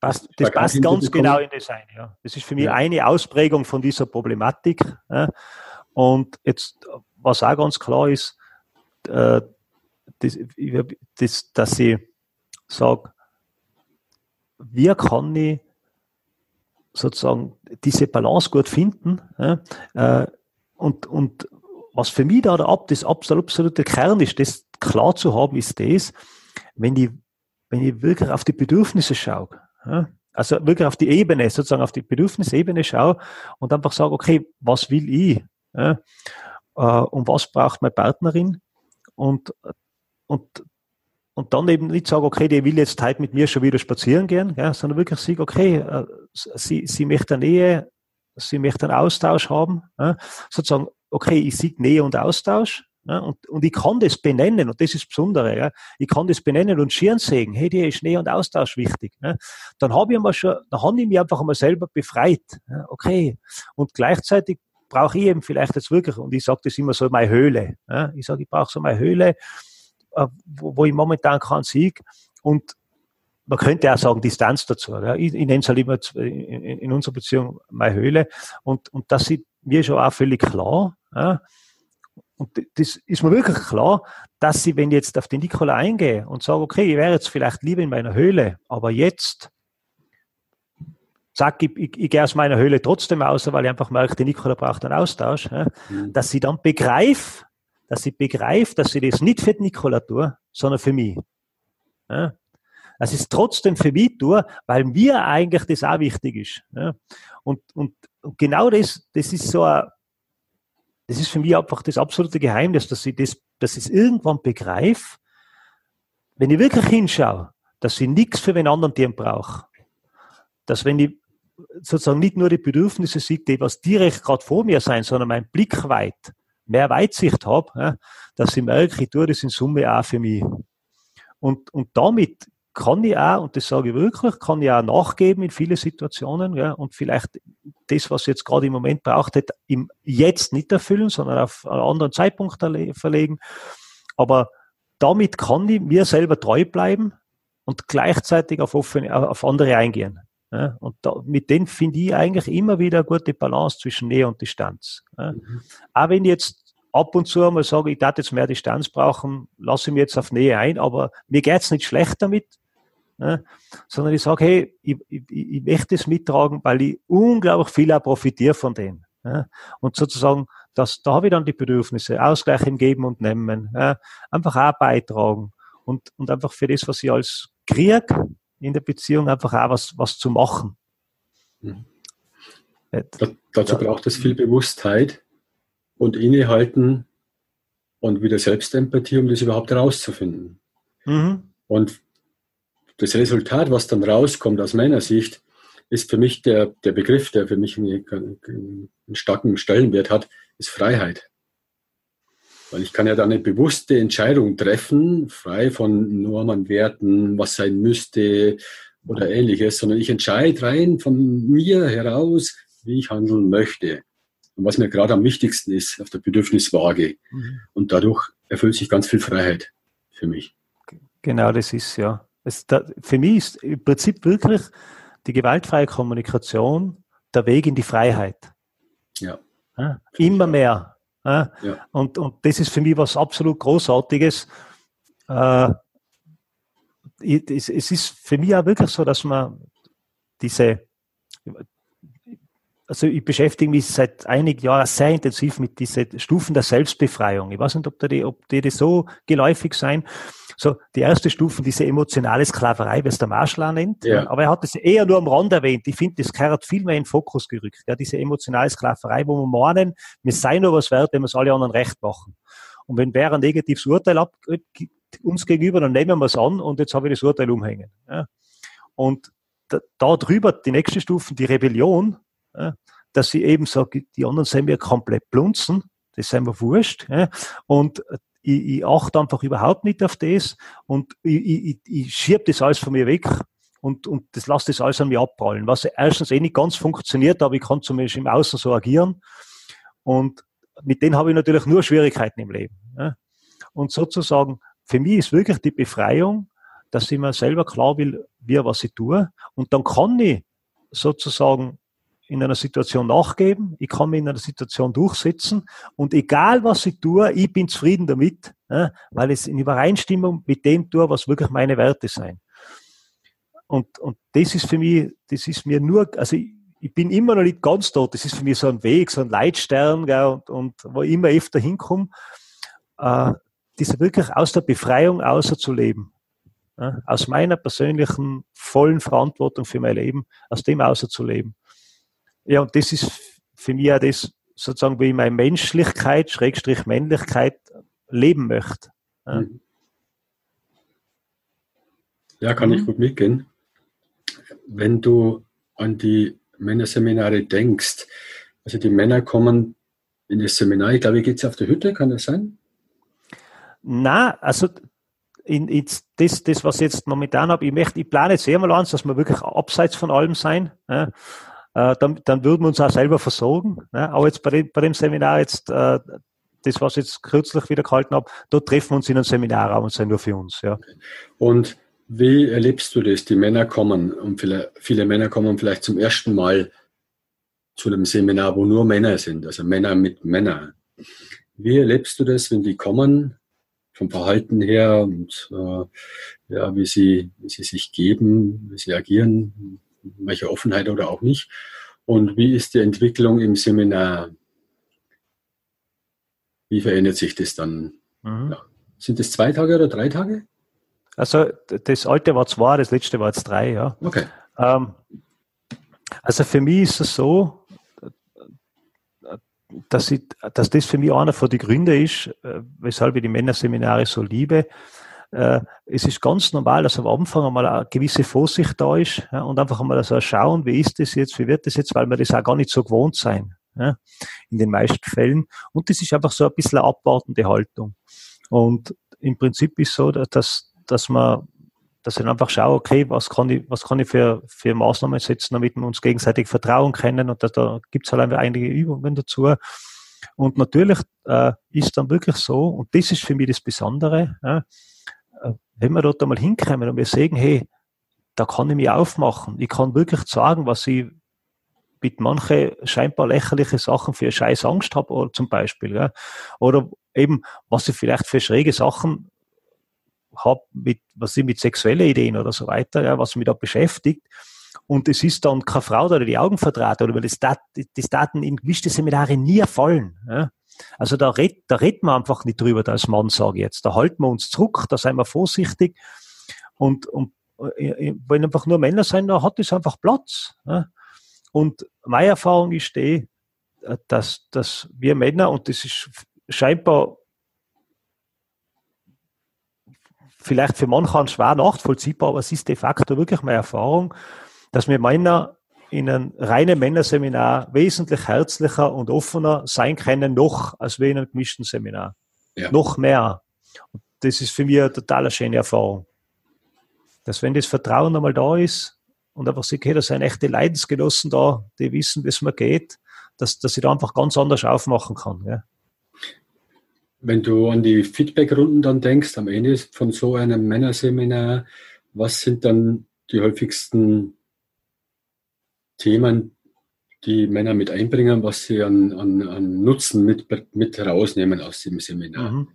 Passt, das passt ganz genau in das eine. Ja. Das ist für mich ja. eine Ausprägung von dieser Problematik. Ja. Und jetzt, was auch ganz klar ist, äh, das, das, dass ich sage, wie kann ich sozusagen diese Balance gut finden? Äh, und, und was für mich da der, das absolute Kern ist, das klar zu haben, ist das, wenn ich, wenn ich wirklich auf die Bedürfnisse schaue, ja, also wirklich auf die Ebene, sozusagen auf die Bedürfnisebene schaue und einfach sage, okay, was will ich? Ja, äh, und was braucht meine Partnerin? Und, und, und dann eben nicht sagen, okay, die will jetzt heute mit mir schon wieder spazieren gehen, ja, sondern wirklich sagen, okay, äh, sie, sie möchte Nähe, sie möchte einen Austausch haben, sozusagen, okay, ich sehe Nähe und Austausch, ja, und, und ich kann das benennen, und das ist das Besondere. Ja. Ich kann das benennen und schieren sagen, hey, dir ist Nähe und Austausch wichtig. Ja. Dann habe ich mal schon, dann habe ich mich einfach einmal selber befreit. Ja, okay. Und gleichzeitig brauche ich eben vielleicht jetzt wirklich, und ich sage das immer so, meine Höhle. Ja. Ich sage, ich brauche so meine Höhle, äh, wo, wo ich momentan keinen Sieg. Und man könnte auch sagen, Distanz dazu. Ja. Ich, ich nenne es halt immer in, in, unserer Beziehung meine Höhle. Und, und das ist mir schon auch völlig klar. Ja und das ist mir wirklich klar, dass sie, wenn ich jetzt auf den Nikola eingehe und sage, okay, ich wäre jetzt vielleicht lieber in meiner Höhle, aber jetzt sag ich, ich, ich gehe aus meiner Höhle trotzdem aus, weil ich einfach merke, die Nikola braucht einen Austausch, ja, mhm. dass sie dann begreift, dass sie begreift, dass sie das nicht für die Nikola tue, sondern für mich. Ja. Dass ich es trotzdem für mich tue, weil mir eigentlich das auch wichtig ist. Ja. Und, und, und genau das, das ist so ein, das ist für mich einfach das absolute Geheimnis, dass ich das, dass ich es irgendwann begreife, wenn ich wirklich hinschaue, dass ich nichts für den anderen Tieren brauche. Dass wenn ich sozusagen nicht nur die Bedürfnisse sehe, die was direkt gerade vor mir sein, sondern mein Blick weit, mehr Weitsicht habe, dass ich merke, ich tue das in Summe auch für mich. Und, und damit kann ich auch, und das sage ich wirklich, kann ich auch nachgeben in viele Situationen ja, und vielleicht das, was jetzt gerade im Moment braucht, im Jetzt nicht erfüllen, sondern auf einen anderen Zeitpunkt verlegen. Aber damit kann ich mir selber treu bleiben und gleichzeitig auf, offene, auf andere eingehen. Ja, und da, mit denen finde ich eigentlich immer wieder eine gute Balance zwischen Nähe und Distanz. Ja. Mhm. Auch wenn ich jetzt ab und zu einmal sage, ich darf jetzt mehr Distanz brauchen, lasse ich mir jetzt auf Nähe ein, aber mir geht's nicht schlecht damit, Ne? sondern ich sage, hey, ich, ich, ich möchte es mittragen, weil ich unglaublich viel auch profitiere von denen. Ne? Und sozusagen, das, da habe ich dann die Bedürfnisse, Ausgleich im Geben und Nehmen, ja? einfach auch beitragen und, und einfach für das, was ich als krieg in der Beziehung, einfach auch was, was zu machen. Mhm. Da, dazu braucht es viel Bewusstheit und Innehalten und wieder Selbstempathie, um das überhaupt herauszufinden. Mhm. Und das Resultat, was dann rauskommt aus meiner Sicht, ist für mich der, der Begriff, der für mich einen, einen starken Stellenwert hat, ist Freiheit. Weil ich kann ja da eine bewusste Entscheidung treffen, frei von Normen, Werten, was sein müsste oder ähnliches, sondern ich entscheide rein von mir heraus, wie ich handeln möchte und was mir gerade am wichtigsten ist auf der Bedürfniswaage. Mhm. Und dadurch erfüllt sich ganz viel Freiheit für mich. Genau, das ist ja. Es, da, für mich ist im Prinzip wirklich die gewaltfreie Kommunikation der Weg in die Freiheit. Ja. ja immer mehr. Ja. Und, und das ist für mich was absolut Großartiges. Äh, es, es ist für mich auch wirklich so, dass man diese, also ich beschäftige mich seit einigen Jahren sehr intensiv mit diesen Stufen der Selbstbefreiung. Ich weiß nicht, ob die, ob die so geläufig sein. So, die erste Stufe, diese emotionale Sklaverei, wie es der Marschall nennt. Ja. Aber er hat es eher nur am Rand erwähnt. Ich finde, das gehört viel mehr in den Fokus gerückt. Ja, diese emotionale Sklaverei, wo wir meinen, wir seien nur was wert, wenn wir es alle anderen recht machen. Und wenn wer ein negatives Urteil abgibt, uns gegenüber, dann nehmen wir es an und jetzt habe ich das Urteil umhängen. Ja. Und da, da drüber die nächste Stufe, die Rebellion, ja, dass sie eben sagen, die anderen sind mir komplett blunzen, das sind mir wurscht. Ja, und ich, ich achte einfach überhaupt nicht auf das und ich, ich, ich schiebe das alles von mir weg und, und das lasse das alles an mir abprallen, was erstens eh nicht ganz funktioniert, aber ich kann zumindest im Außen so agieren und mit denen habe ich natürlich nur Schwierigkeiten im Leben. Ja. Und sozusagen für mich ist wirklich die Befreiung, dass ich mir selber klar will, wie was ich tue. Und dann kann ich sozusagen in einer Situation nachgeben, ich kann mich in einer Situation durchsetzen und egal was ich tue, ich bin zufrieden damit, weil es in Übereinstimmung mit dem tue, was wirklich meine Werte sein. Und, und das ist für mich, das ist mir nur, also ich, ich bin immer noch nicht ganz dort, das ist für mich so ein Weg, so ein Leitstern, gell, und, und wo ich immer öfter hinkomme. Äh, diese wirklich aus der Befreiung außerzuleben. Ja, aus meiner persönlichen vollen Verantwortung für mein Leben, aus dem außerzuleben. Ja, und das ist für mich auch das, sozusagen, wie ich meine Menschlichkeit, Schrägstrich Männlichkeit leben möchte. Ja, mhm. ja kann mhm. ich gut mitgehen. Wenn du an die Männerseminare denkst, also die Männer kommen in das Seminar, ich glaube, geht es auf der Hütte, kann das sein? Na, also in, in das, das, was ich jetzt momentan habe, ich möchte, ich plane jetzt sehr mal eins, dass wir wirklich abseits von allem sein. Ja. Äh, dann, dann würden wir uns auch selber versorgen. Ja. Aber jetzt bei dem, bei dem Seminar jetzt, äh, das, was ich jetzt kürzlich wieder gehalten habe, dort treffen wir uns in einem Seminarraum und sind nur für uns. Ja. Und wie erlebst du das? Die Männer kommen und viele, viele Männer kommen vielleicht zum ersten Mal zu einem Seminar, wo nur Männer sind, also Männer mit Männern. Wie erlebst du das, wenn die kommen vom Verhalten her und äh, ja, wie sie, wie sie sich geben, wie sie agieren, welche Offenheit oder auch nicht. Und wie ist die Entwicklung im Seminar? Wie verändert sich das dann? Mhm. Ja. Sind es zwei Tage oder drei Tage? Also das alte war zwei, das letzte war jetzt drei, ja. Okay. Ähm, also für mich ist es so, dass, ich, dass das für mich einer von den Gründen ist, äh, weshalb ich die Männerseminare so liebe. Äh, es ist ganz normal, dass am Anfang einmal eine gewisse Vorsicht da ist ja, und einfach einmal so schauen, wie ist das jetzt, wie wird das jetzt, weil wir das auch gar nicht so gewohnt sein ja, in den meisten Fällen. Und das ist einfach so ein bisschen eine abwartende Haltung. Und im Prinzip ist so, dass, dass man dass ich einfach schaue, okay, was kann ich, was kann ich für, für Maßnahmen setzen, damit wir uns gegenseitig vertrauen können und da, da gibt es halt einfach einige Übungen dazu. Und natürlich äh, ist dann wirklich so, und das ist für mich das Besondere, ja, wenn wir dort einmal hinkommen und wir sehen, hey, da kann ich mich aufmachen, ich kann wirklich sagen, was ich mit manchen scheinbar lächerliche Sachen für scheiß Angst habe, oder zum Beispiel, ja, oder eben, was ich vielleicht für schräge Sachen habe, mit, was ich mit sexuellen Ideen oder so weiter, ja, was mich da beschäftigt. Und es ist dann keine Frau, die die Augen vertraut, oder weil das, Dat, das Daten in gewischte Seminare nie erfallen. Ja. Also da redet, da redet man einfach nicht drüber als Mann, sage ich jetzt. Da halten wir uns zurück, da sind wir vorsichtig. Und, und äh, äh, wenn einfach nur Männer sind, da hat es einfach Platz. Ja. Und meine Erfahrung ist die, äh, dass, dass wir Männer, und das ist scheinbar vielleicht für manche schwer nachvollziehbar, aber es ist de facto wirklich meine Erfahrung, dass wir Männer in einem reinen Männerseminar wesentlich herzlicher und offener sein können, noch als wir in einem gemischten Seminar. Ja. Noch mehr. Und das ist für mich eine total schöne Erfahrung. Dass wenn das Vertrauen einmal da ist, und einfach sage, okay, da sind echte Leidensgenossen da, die wissen, wie es mir geht, dass, dass ich da einfach ganz anders aufmachen kann. Ja. Wenn du an die Feedbackrunden dann denkst, am Ende von so einem Männerseminar, was sind dann die häufigsten Themen, die Männer mit einbringen, was sie an, an, an Nutzen mit, mit herausnehmen aus dem Seminar, mhm.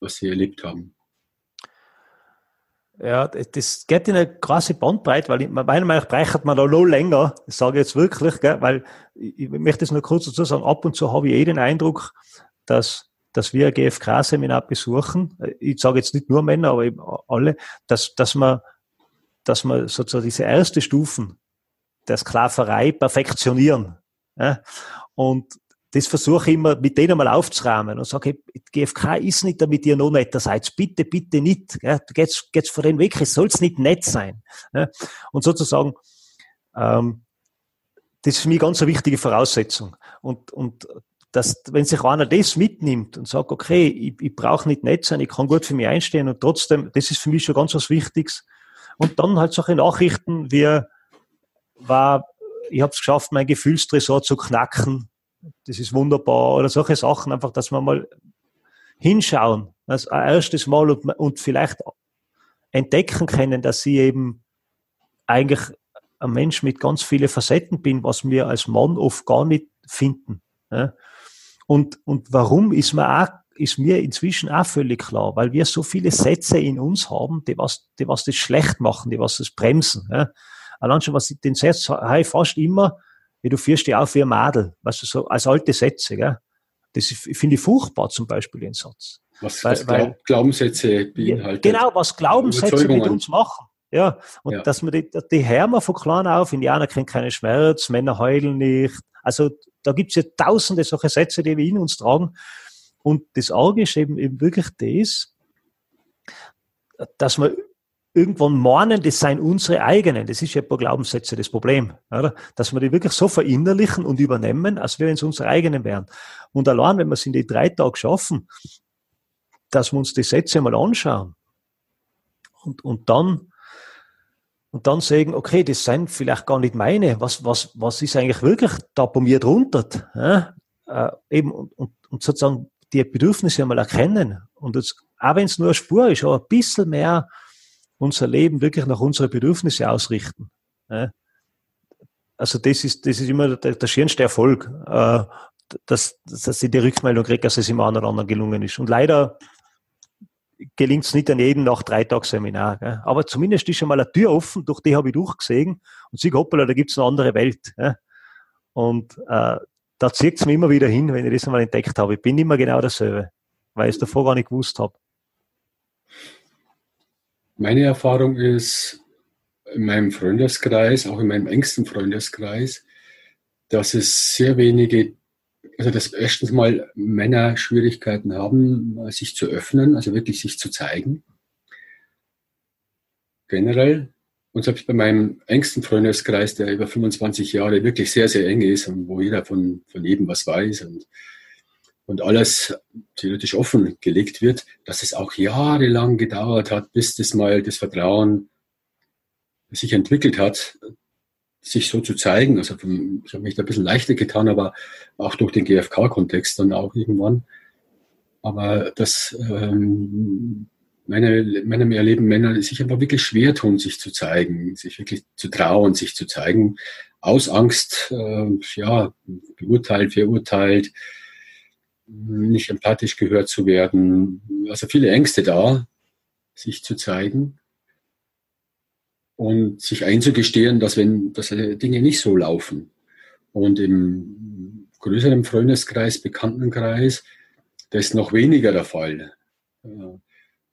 was sie erlebt haben? Ja, das geht in eine große Bandbreite, weil meiner Meinung nach braucht man da noch länger, das sage ich jetzt wirklich, gell, weil ich möchte es nur kurz dazu sagen, ab und zu habe ich eh den Eindruck, dass, dass wir ein GFK-Seminar besuchen, ich sage jetzt nicht nur Männer, aber eben alle, dass, dass man, dass man sozusagen diese erste Stufen der Sklaverei perfektionionieren. Ja? Und das versuche ich immer mit denen mal aufzurahmen und sage, hey, GFK ist nicht, damit ihr noch netter seid. Bitte, bitte nicht. Ja, geht's, geht's vor den weg, es soll's nicht nett sein. Ja, und sozusagen, ähm, das ist für mich ganz eine wichtige Voraussetzung. Und, und dass, wenn sich einer das mitnimmt und sagt, okay, ich, ich brauche nicht nett sein, ich kann gut für mich einstehen und trotzdem, das ist für mich schon ganz was Wichtiges. Und dann halt solche Nachrichten wie, war, ich habe es geschafft, mein Gefühlstresor zu knacken, das ist wunderbar oder solche Sachen, einfach, dass wir mal hinschauen, das erstes Mal und, und vielleicht entdecken können, dass sie eben eigentlich ein Mensch mit ganz vielen Facetten bin, was wir als Mann oft gar nicht finden. Und, und warum ist mir auch ist mir inzwischen auch völlig klar, weil wir so viele Sätze in uns haben, die was, die was das schlecht machen, die was das bremsen. Ja. Allein schon, was ich den Satz habe fast immer, wie du führst dich auf wie ein Madel, weißt du, so als alte Sätze, gell? Das finde ich furchtbar, zum Beispiel, den Satz. Was, weil, was weil, Glaubenssätze beinhalten. Genau, was Glaubenssätze mit uns machen. Ja, und ja. dass man die, die Härmer von klein auf, Indianer kennen keinen Schmerz, Männer heulen nicht. Also da gibt es ja tausende solche Sätze, die wir in uns tragen. Und das Auge ist eben, eben wirklich das, dass man irgendwann meinen, das seien unsere eigenen. Das ist ja bei Glaubenssätze das Problem, oder? Dass wir die wirklich so verinnerlichen und übernehmen, als wären es unsere eigenen wären. Und allein, wenn wir es in die drei Tage schaffen, dass wir uns die Sätze mal anschauen und, und dann und dann sagen, okay, das sind vielleicht gar nicht meine. Was, was, was ist eigentlich wirklich da bei mir drunter? Ja? Äh, eben, und, und, und sozusagen die Bedürfnisse einmal erkennen. Und jetzt, auch wenn es nur eine Spur ist, aber ein bisschen mehr unser Leben wirklich nach unseren Bedürfnissen ausrichten. Also das ist, das ist immer der, der schönste Erfolg, äh, dass, dass ich die Rückmeldung kriege, dass es im einen oder anderen gelungen ist. Und leider gelingt es nicht an jedem nach drei Tagen Seminar. Aber zumindest ist schon mal eine Tür offen, durch die habe ich durchgesehen und sie hoppala, da gibt es eine andere Welt. Gell? Und äh, da zieht es mich immer wieder hin, wenn ich das einmal entdeckt habe. Ich bin immer genau dasselbe, weil ich es davor gar nicht gewusst habe. Meine Erfahrung ist in meinem Freundeskreis, auch in meinem engsten Freundeskreis, dass es sehr wenige, also dass erstens mal Männer Schwierigkeiten haben, sich zu öffnen, also wirklich sich zu zeigen. Generell. Und selbst bei meinem engsten Freundeskreis, der über 25 Jahre wirklich sehr, sehr eng ist und wo jeder von, von jedem was weiß und und alles theoretisch offen gelegt wird, dass es auch jahrelang gedauert hat, bis das mal das Vertrauen sich entwickelt hat, sich so zu zeigen. Also ich habe mich da ein bisschen leichter getan, aber auch durch den GfK-Kontext dann auch irgendwann. Aber das ähm, meine, meinem Erleben Männer sich einfach wirklich schwer tun, sich zu zeigen, sich wirklich zu trauen, sich zu zeigen, aus Angst, äh, ja, beurteilt, verurteilt, nicht empathisch gehört zu werden. Also viele Ängste da, sich zu zeigen und sich einzugestehen, dass wenn dass Dinge nicht so laufen und im größeren Freundeskreis, Bekanntenkreis, das ist noch weniger der Fall.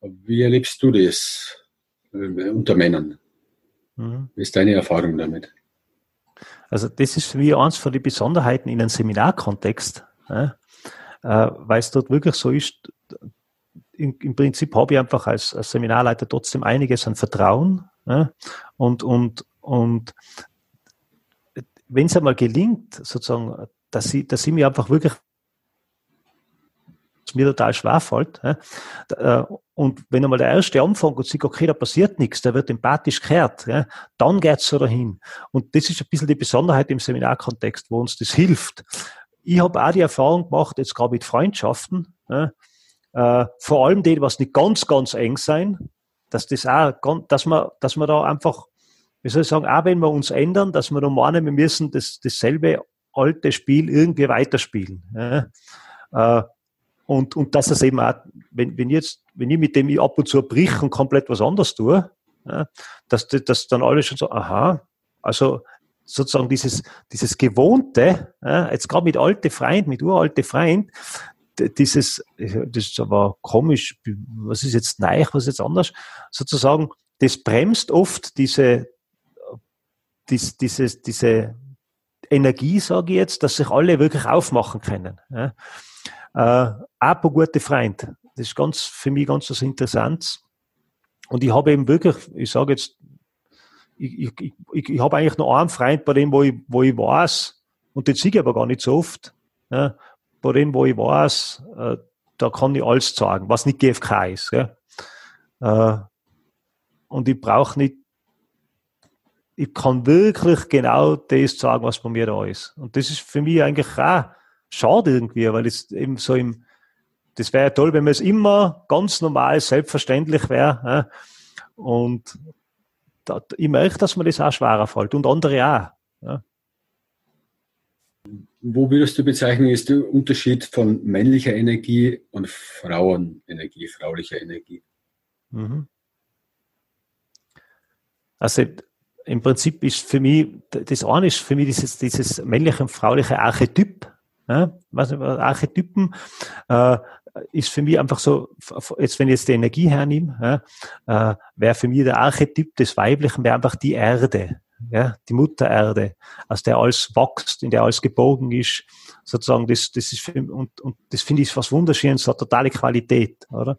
Wie erlebst du das äh, unter Männern? Mhm. Wie ist deine Erfahrung damit? Also das ist wie eins von den Besonderheiten in einem Seminarkontext äh, weil es dort wirklich so ist, im, im Prinzip habe ich einfach als, als, Seminarleiter trotzdem einiges an Vertrauen. Ne? Und, und, und wenn es einmal gelingt, sozusagen, dass sie, dass mir einfach wirklich mir total schwer fällt. Äh, und wenn einmal der Erste anfängt und sieht, okay, da passiert nichts, der wird empathisch gehört, dann geht's so dahin. Und das ist ein bisschen die Besonderheit im Seminarkontext, wo uns das hilft. Ich habe auch die Erfahrung gemacht, jetzt gerade mit Freundschaften, äh, vor allem die, was nicht ganz, ganz eng sein, dass das auch, dass man, dass man da einfach, wie soll ich sagen, auch wenn wir uns ändern, dass wir da meinen, wir müssen das, dasselbe alte Spiel irgendwie weiterspielen. Ja. Äh, und, und dass es eben auch, wenn, wenn, jetzt, wenn ich mit dem ich ab und zu brich und komplett was anderes tue, ja, dass, dass dann alle schon so, aha, also sozusagen dieses, dieses Gewohnte, ja, jetzt gerade mit alte Freund, mit uralte Freund, dieses, das ist aber komisch, was ist jetzt neu, was ist jetzt anders, sozusagen, das bremst oft diese, dies, dieses, diese Energie, sage ich jetzt, dass sich alle wirklich aufmachen können. Ja. Äh, ein gute Freund. Das ist ganz, für mich ganz was Interessantes. Und ich habe eben wirklich, ich sage jetzt, ich, ich, ich, ich habe eigentlich nur einen Freund, bei dem, wo ich, wo ich weiß, und den sehe ich aber gar nicht so oft, ja, bei dem, wo ich weiß, äh, da kann ich alles sagen, was nicht GFK ist. Ja. Äh, und ich brauche nicht, ich kann wirklich genau das sagen, was bei mir da ist. Und das ist für mich eigentlich auch schade irgendwie, weil es eben so im, das wäre ja toll, wenn es immer ganz normal, selbstverständlich wäre. Ja. Und da, ich merke, dass mir das auch schwerer fällt und andere auch. Ja. Wo würdest du bezeichnen, ist der Unterschied von männlicher Energie und Frauenenergie, fraulicher Energie? Mhm. Also im Prinzip ist für mich, das eine ist für mich dieses, dieses männliche und frauliche Archetyp. Ja, was, Archetypen äh, ist für mich einfach so, jetzt wenn ich jetzt die Energie hernehme, ja, äh, wäre für mich der Archetyp des Weiblichen wäre einfach die Erde ja, die Mutter Erde, aus der alles wächst, in der alles gebogen ist, sozusagen, das, das ist, für, und, und das finde ich was Wunderschönes, so totale Qualität, oder?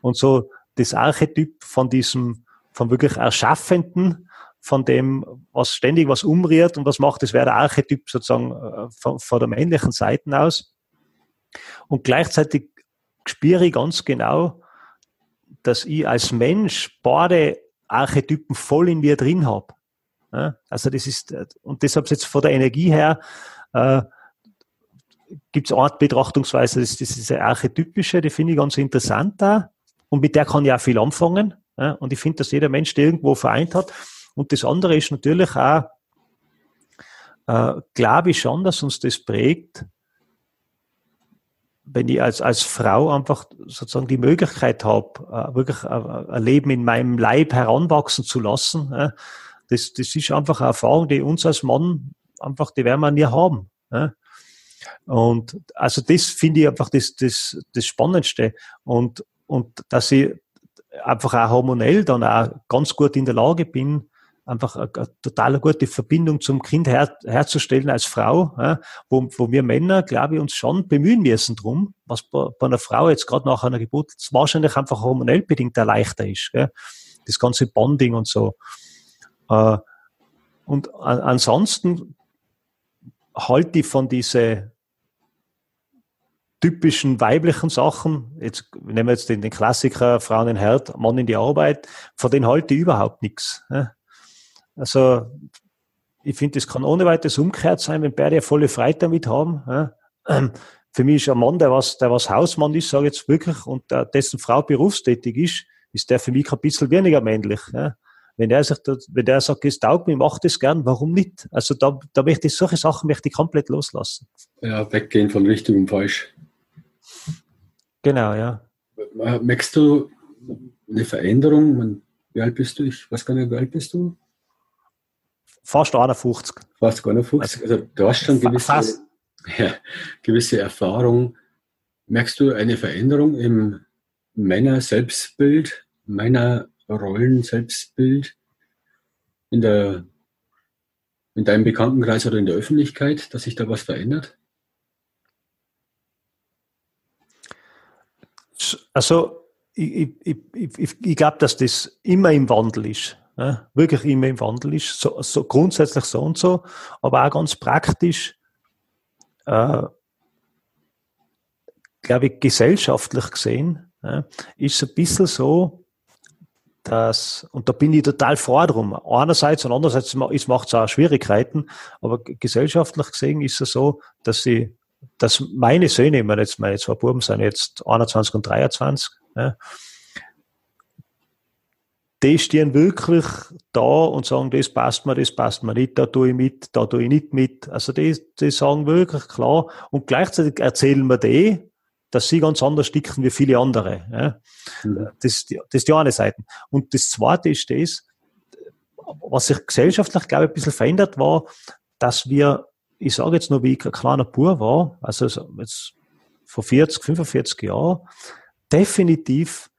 Und so das Archetyp von diesem, von wirklich Erschaffenden, von dem, was ständig was umrührt und was macht, das wäre der Archetyp sozusagen äh, von, von der männlichen Seite aus. Und gleichzeitig spüre ich ganz genau, dass ich als Mensch beide Archetypen voll in mir drin habe. Ja, also das ist, und deshalb jetzt von der Energie her, äh, gibt es Art Betrachtungsweise, das ist diese archetypische, die finde ich ganz interessant da. Und mit der kann ich auch viel anfangen. Ja, und ich finde, dass jeder Mensch die irgendwo vereint hat. Und das andere ist natürlich auch, äh, glaube ich schon, dass uns das prägt, wenn ich als, als Frau einfach sozusagen die Möglichkeit habe, äh, wirklich ein, ein Leben in meinem Leib heranwachsen zu lassen, äh, das, das ist einfach eine Erfahrung, die uns als Mann einfach, die werden wir nie haben. Und also das finde ich einfach das, das, das Spannendste. Und, und dass ich einfach auch hormonell dann auch ganz gut in der Lage bin, einfach eine, eine total gute Verbindung zum Kind her, herzustellen als Frau, ja, wo, wo wir Männer, glaube ich, uns schon bemühen müssen drum, was bei, bei einer Frau jetzt gerade nach einer Geburt wahrscheinlich einfach hormonell bedingt leichter ist. Gell? Das ganze Bonding und so. Äh, und ansonsten halte ich von diese typischen weiblichen Sachen, jetzt nehmen wir jetzt den, den Klassiker Frauen in Herd, Mann in die Arbeit, von denen halte ich überhaupt nichts. Also ich finde, das kann ohne weiteres umgekehrt sein, wenn beide volle Freude damit haben. (clears throat) Für mich ist ein Mann, der was, der was Hausmann ist, sage ich jetzt wirklich, und dessen Frau berufstätig ist, ist der für mich ein bisschen weniger männlich. Wenn der sagt, wenn der sagt, es taugt mir, mach das gern, warum nicht? Also da, da möchte ich solche Sachen möchte ich komplett loslassen. Ja, weggehen von richtig und falsch. Genau, ja. Merkst du eine Veränderung? Wie alt bist du? Ich weiß gar nicht, wie alt bist du? Fast 51. Fast 51. Also du hast schon gewisse, ja, gewisse Erfahrung. Merkst du eine Veränderung im Männer-Selbstbild, meiner Rollen-Selbstbild in, der, in deinem Bekanntenkreis oder in der Öffentlichkeit, dass sich da was verändert? Also, ich, ich, ich, ich glaube, dass das immer im Wandel ist. Ja, wirklich immer im Wandel ist. So, so grundsätzlich so und so, aber auch ganz praktisch. Äh, glaube ich, gesellschaftlich gesehen, ja, ist es ein bisschen so, dass, und da bin ich total froh drum. Einerseits und andererseits macht es auch Schwierigkeiten, aber gesellschaftlich gesehen ist es so, dass sie, dass meine Söhne, ich meine jetzt, meine zwei Buben sind jetzt 21 und 23, ja, die stehen wirklich da und sagen, das passt mir, das passt mir nicht, da tue ich mit, da tue ich nicht mit. Also die, die sagen wirklich klar und gleichzeitig erzählen wir die, dass sie ganz anders sticken wie viele andere. Ja. Mhm. Das, das ist die eine Seite. Und das zweite ist das, was sich gesellschaftlich, glaube ich, ein bisschen verändert war, dass wir, ich sage jetzt nur, wie ich ein kleiner Bur war, also jetzt vor 40, 45 Jahren, definitiv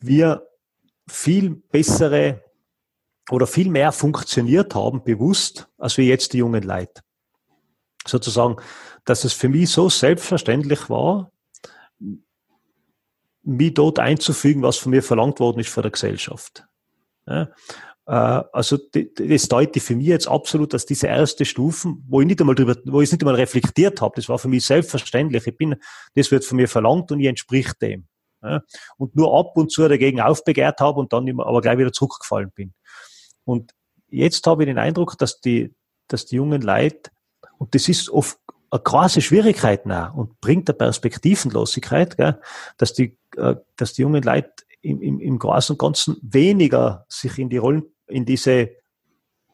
wir viel bessere oder viel mehr funktioniert haben, bewusst, als wir jetzt die jungen Leute. Sozusagen, dass es für mich so selbstverständlich war, mich dort einzufügen, was von mir verlangt worden ist von der Gesellschaft. Ja, äh, also das deute für mich jetzt absolut, dass diese erste Stufen, wo ich nicht einmal drüber, wo ich es nicht einmal reflektiert habe, das war für mich selbstverständlich. Ich bin, das wird von mir verlangt und ich entsprich dem. Ja, und nur ab und zu dagegen aufbegehrt habe und dann immer, aber gleich wieder zurückgefallen bin. Und jetzt habe ich den Eindruck, dass die, dass die jungen Leute, und das ist oft eine große Schwierigkeit auch und bringt eine Perspektivenlosigkeit, gell, dass die, äh, dass die jungen Leute im, im, im Großen und Ganzen weniger sich in die Rollen, in diese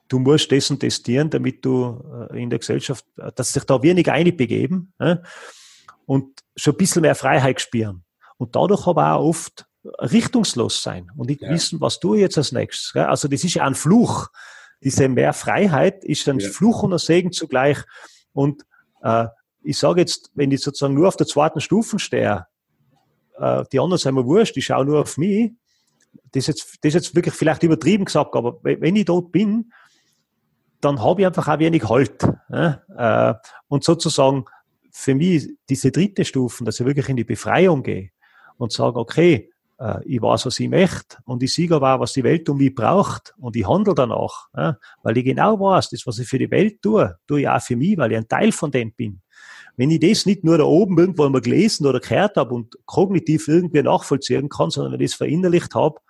du musst das dienen, damit du äh, in der Gesellschaft, äh, dass sich da weniger einbegeben ja, und schon ein bisschen mehr Freiheit spüren und dadurch aber auch oft richtungslos sein und nicht ja. wissen, was tue ich jetzt als nächstes. Also das ist ja ein Fluch. Diese mehr Freiheit ist ein ja. Fluch und ein Segen zugleich. Und äh, ich sage jetzt, wenn ich sozusagen nur auf der zweiten Stufe stehe, äh, die anderen sind mir wurscht, ich schaue nur auf mich, das ist, jetzt, das ist jetzt wirklich vielleicht übertrieben gesagt, aber wenn ich dort bin, dann habe ich einfach auch wenig Halt. Äh, und sozusagen für mich diese dritte Stufe, dass ich wirklich in die Befreiung gehe, und sage, okay, äh, ich weiß, was ich möchte und ich sehe aber auch, was die Welt um mich braucht und ich handle danach, ja, weil ich genau weiß, das, was ich für die Welt tue, tue ich auch für mich, weil ich ein Teil von denen bin. Wenn ich das nicht nur da oben irgendwo mal gelesen oder gehört habe und kognitiv irgendwie nachvollziehen kann, sondern wenn ich das verinnerlicht habe,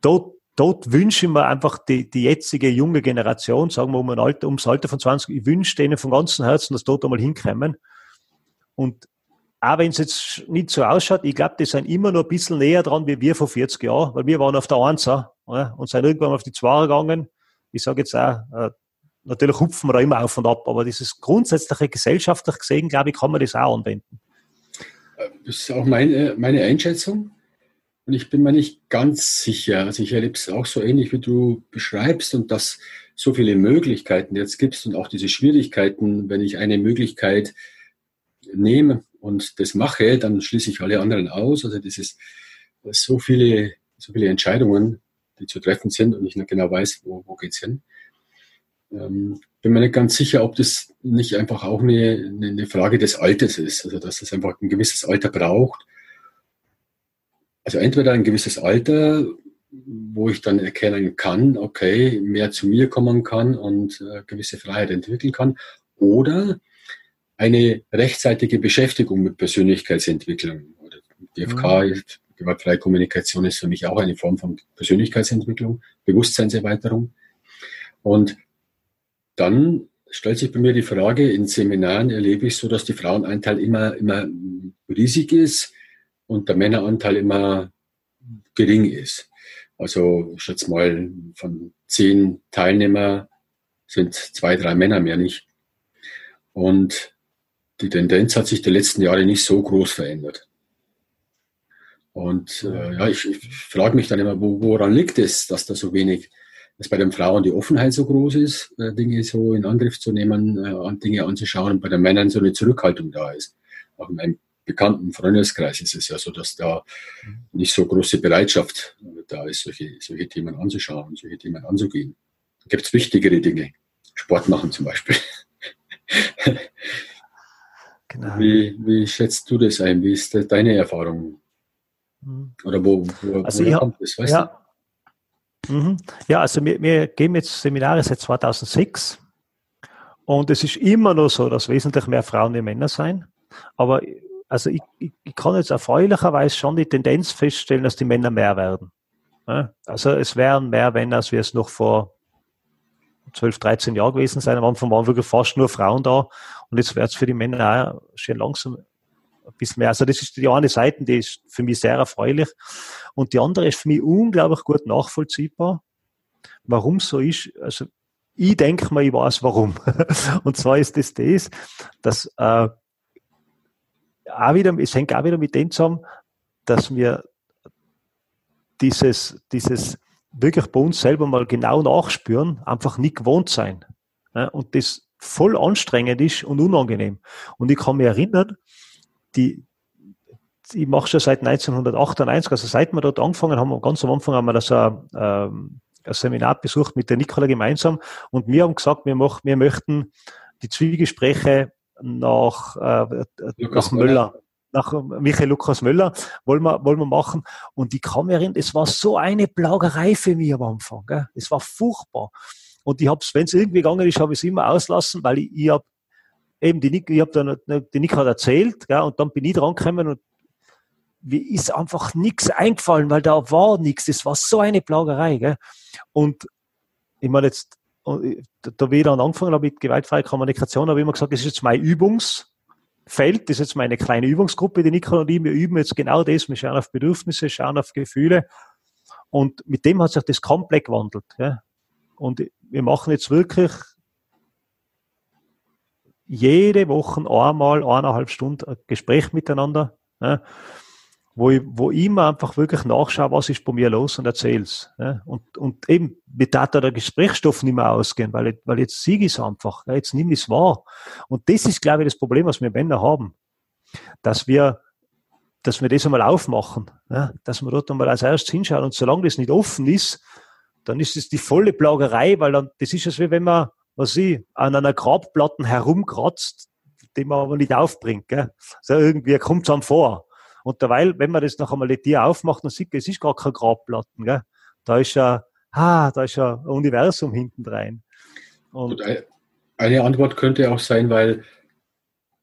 dort, dort wünsche ich mir einfach die, die jetzige junge Generation, sagen wir um ein Alter, ums Alter von 20, ich wünsche denen von ganzem Herzen, dass dort einmal hinkommen. Und auch wenn es jetzt nicht so ausschaut, ich glaube, die sind immer noch ein bisschen näher dran wie wir vor 40 Jahren, weil wir waren auf der Einser ja, und sind irgendwann auf die Zweier gegangen. Ich sage jetzt auch, äh, natürlich hupfen wir da immer auf und ab, aber dieses grundsätzliche gesellschaftlich gesehen, glaube ich, kann man das auch anwenden. Das ist auch meine, meine Einschätzung. Und ich bin mir nicht ganz sicher. Also ich erlebe es auch so ähnlich, wie du beschreibst und dass so viele Möglichkeiten jetzt gibt und auch diese Schwierigkeiten, wenn ich eine Möglichkeit nehme und das mache, dann schließe ich alle anderen aus. Also das ist so viele, so viele Entscheidungen, die zu treffen sind und ich nicht genau weiß, wo, wo geht's hin. Ähm, bin mir nicht ganz sicher, ob das nicht einfach auch eine, eine Frage des Alters ist, also dass es einfach ein gewisses Alter braucht. Also entweder ein gewisses Alter, wo ich dann erkennen kann, okay, mehr zu mir kommen kann und äh, gewisse Freiheit entwickeln kann, oder eine rechtzeitige Beschäftigung mit Persönlichkeitsentwicklung. Oder DFK, mhm. gewaltfreie Kommunikation ist für mich auch eine Form von Persönlichkeitsentwicklung, Bewusstseinserweiterung. Und dann stellt sich bei mir die Frage, in Seminaren erlebe ich so, dass die Frauenanteil immer, immer riesig ist und der Männeranteil immer gering ist. Also ich schätze mal, von zehn Teilnehmer sind zwei, drei Männer mehr nicht. Und die Tendenz hat sich die letzten Jahre nicht so groß verändert. Und äh, ja, ich, ich frage mich dann immer, wo, woran liegt es, dass da so wenig, dass bei den Frauen die Offenheit so groß ist, äh, Dinge so in Angriff zu nehmen, äh, Dinge anzuschauen und bei den Männern so eine Zurückhaltung da ist. Auch in meinem bekannten Freundeskreis ist es ja so, dass da nicht so große Bereitschaft da ist, solche, solche Themen anzuschauen, solche Themen anzugehen. Da gibt es wichtigere Dinge. Sport machen zum Beispiel. (laughs) Genau. Wie, wie schätzt du das ein? Wie ist deine Erfahrung? Mhm. Oder wo, wo, also wo kommt das? Weißt ja. du? Mhm. Ja, also wir, wir geben jetzt Seminare seit 2006 und es ist immer noch so, dass wesentlich mehr Frauen wie Männer sein. aber also ich, ich, ich kann jetzt erfreulicherweise schon die Tendenz feststellen, dass die Männer mehr werden. Also es wären mehr Männer, als wir es noch vor 12, 13 Jahren gewesen sein. Am Anfang waren wirklich fast nur Frauen da und jetzt wird es für die Männer auch schon langsam ein bisschen mehr. Also das ist die eine Seite, die ist für mich sehr erfreulich. Und die andere ist für mich unglaublich gut nachvollziehbar, warum so ist. Also ich denke mal, ich weiß warum. (laughs) Und zwar ist das das, dass äh, auch wieder, es hängt auch wieder mit dem zusammen, dass wir dieses, dieses wirklich bei uns selber mal genau nachspüren, einfach nicht gewohnt sein. Ja, und das voll anstrengend ist und unangenehm. Und ich kann mich erinnern, die, ich mache schon seit 1998, also seit wir dort angefangen haben, ganz am Anfang haben wir das ein, ähm, ein Seminar besucht mit der Nicola gemeinsam und wir haben gesagt, wir, machen, wir möchten die Zwiegespräche nach, äh, nach Möller, nach Michael Lukas Möller, wollen wir, wollen wir machen. Und ich kann mich es war so eine Plagerei für mich am Anfang. Gell? Es war furchtbar. Und ich habe es, wenn es irgendwie gegangen ist, habe ich es immer auslassen, weil ich, ich habe eben die Nick, ich habe dann die Nick hat erzählt, gell, und dann bin ich dran gekommen und mir ist einfach nichts eingefallen, weil da war nichts. Das war so eine Plagerei. Gell? Und ich meine jetzt, da wie ich habe mit gewaltfreier Kommunikation, habe ich immer gesagt, das ist jetzt mein Übungsfeld, das ist jetzt meine kleine Übungsgruppe, die Nicole und ich, wir üben jetzt genau das, wir schauen auf Bedürfnisse, schauen auf Gefühle. Und mit dem hat sich das komplett gewandelt. Gell? Und wir machen jetzt wirklich jede Woche einmal eineinhalb Stunden ein Gespräch miteinander, ja, wo, ich, wo ich immer einfach wirklich nachschaue, was ist bei mir los und erzähl's. Ja, und, und eben, mir darf da der Gesprächsstoff nicht mehr ausgehen, weil, weil jetzt siege ich es einfach, ja, jetzt nehme ich es wahr. Und das ist, glaube ich, das Problem, was wir Männer haben, dass wir dass wir das einmal aufmachen, ja, dass wir dort einmal als erstes hinschauen. Und solange das nicht offen ist, dann ist es die volle Plagerei, weil dann, das ist es wie wenn man was ich, an einer Grabplatte herumkratzt, die man aber nicht aufbringt. Gell? Also irgendwie kommt es einem vor. Und derweil, wenn man das noch einmal die Tier aufmacht, dann sieht man, es ist gar keine Grabplatten. Gell? Da ist ja, ah, da ist ja ein Universum hinten rein. Und eine Antwort könnte auch sein, weil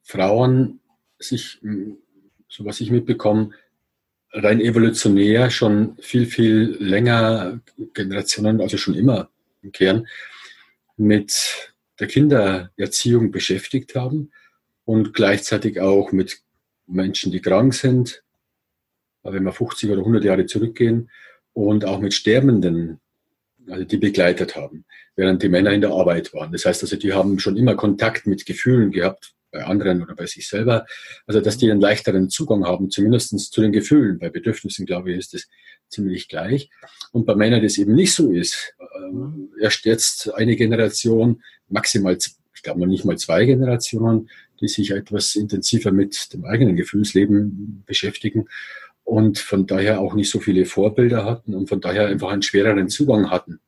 Frauen sich, so was ich mitbekomme, rein evolutionär schon viel, viel länger, Generationen, also schon immer im Kern, mit der Kindererziehung beschäftigt haben und gleichzeitig auch mit Menschen, die krank sind, wenn wir 50 oder 100 Jahre zurückgehen, und auch mit Sterbenden, also die begleitet haben, während die Männer in der Arbeit waren. Das heißt also, die haben schon immer Kontakt mit Gefühlen gehabt, bei anderen oder bei sich selber. Also, dass die einen leichteren Zugang haben, zumindest zu den Gefühlen. Bei Bedürfnissen, glaube ich, ist das ziemlich gleich. Und bei Männern das eben nicht so ist, ähm, erst jetzt eine Generation, maximal, ich glaube noch nicht mal zwei Generationen, die sich etwas intensiver mit dem eigenen Gefühlsleben beschäftigen und von daher auch nicht so viele Vorbilder hatten und von daher einfach einen schwereren Zugang hatten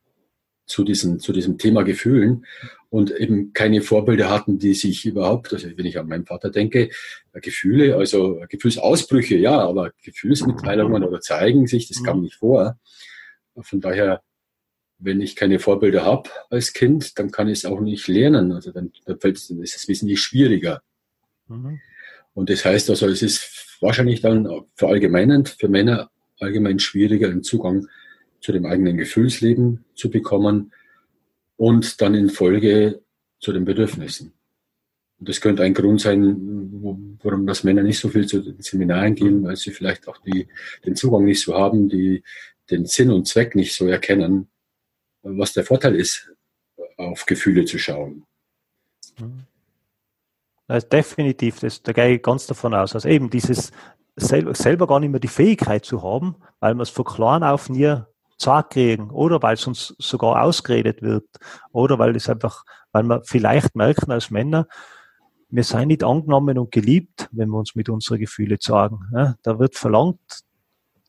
zu diesem, zu diesem Thema Gefühlen und eben keine Vorbilder hatten, die sich überhaupt, also wenn ich an meinen Vater denke, Gefühle, also Gefühlsausbrüche, ja, aber Gefühlsmitteilungen oder zeigen sich, das kam mhm. nicht vor. Von daher, wenn ich keine Vorbilder habe als Kind, dann kann ich es auch nicht lernen. Also dann, dann, ist es wesentlich schwieriger. Mhm. Und das heißt also, es ist wahrscheinlich dann verallgemeinend für Männer allgemein schwieriger, einen Zugang zu dem eigenen Gefühlsleben zu bekommen und dann in Folge zu den Bedürfnissen. Und das könnte ein Grund sein, warum das Männer nicht so viel zu den Seminaren gehen, weil sie vielleicht auch die, den Zugang nicht so haben, die den Sinn und Zweck nicht so erkennen, was der Vorteil ist, auf Gefühle zu schauen. Also definitiv, das, da gehe ich ganz davon aus. Also eben dieses selber, selber gar nicht mehr die Fähigkeit zu haben, weil man es von klein auf nie Zeit kriegen oder weil es uns sogar ausgeredet wird oder weil es einfach, weil wir vielleicht merken als Männer, wir seien nicht angenommen und geliebt, wenn wir uns mit unseren Gefühlen sagen. Ja, da wird verlangt,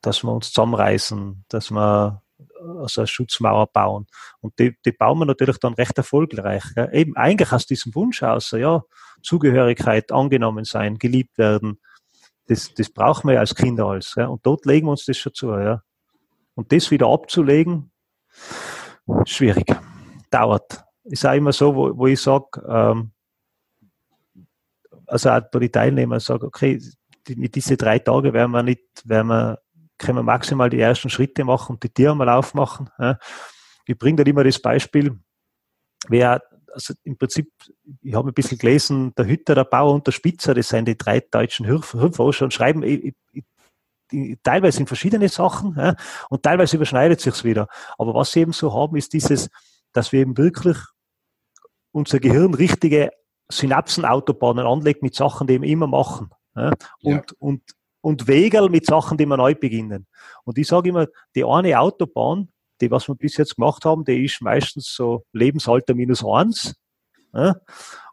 dass wir uns zusammenreißen, dass wir also eine Schutzmauer bauen. Und die, die bauen wir natürlich dann recht erfolgreich. Ja. Eben eigentlich aus diesem Wunsch aus, ja, Zugehörigkeit, angenommen sein, geliebt werden. Das, das brauchen wir als Kinder alles. Ja. Und dort legen wir uns das schon zu. Ja. Und das wieder abzulegen, schwierig. Dauert. Ist auch immer so, wo, wo ich sage, ähm, also auch bei den Teilnehmern sagen, okay, die, diese drei Tage werden wir nicht, werden wir, können wir maximal die ersten Schritte machen und die Tiere mal aufmachen. Ja. Ich bringe dann immer das Beispiel, wer, also im Prinzip, ich habe ein bisschen gelesen, der Hütter, der Bauer und der Spitzer, das sind die drei deutschen Hirnforscher und schreiben ich, ich, ich, teilweise in verschiedene Sachen ja, und teilweise überschneidet sich's wieder. Aber was sie eben so haben, ist dieses, dass wir eben wirklich unser Gehirn richtige Synapsenautobahnen anlegt mit Sachen, die wir immer machen. Ja? Und, ja. und, und Wegel mit Sachen, die wir neu beginnen. Und ich sage immer, die eine Autobahn, die, was wir bis jetzt gemacht haben, die ist meistens so Lebensalter minus eins. Ja?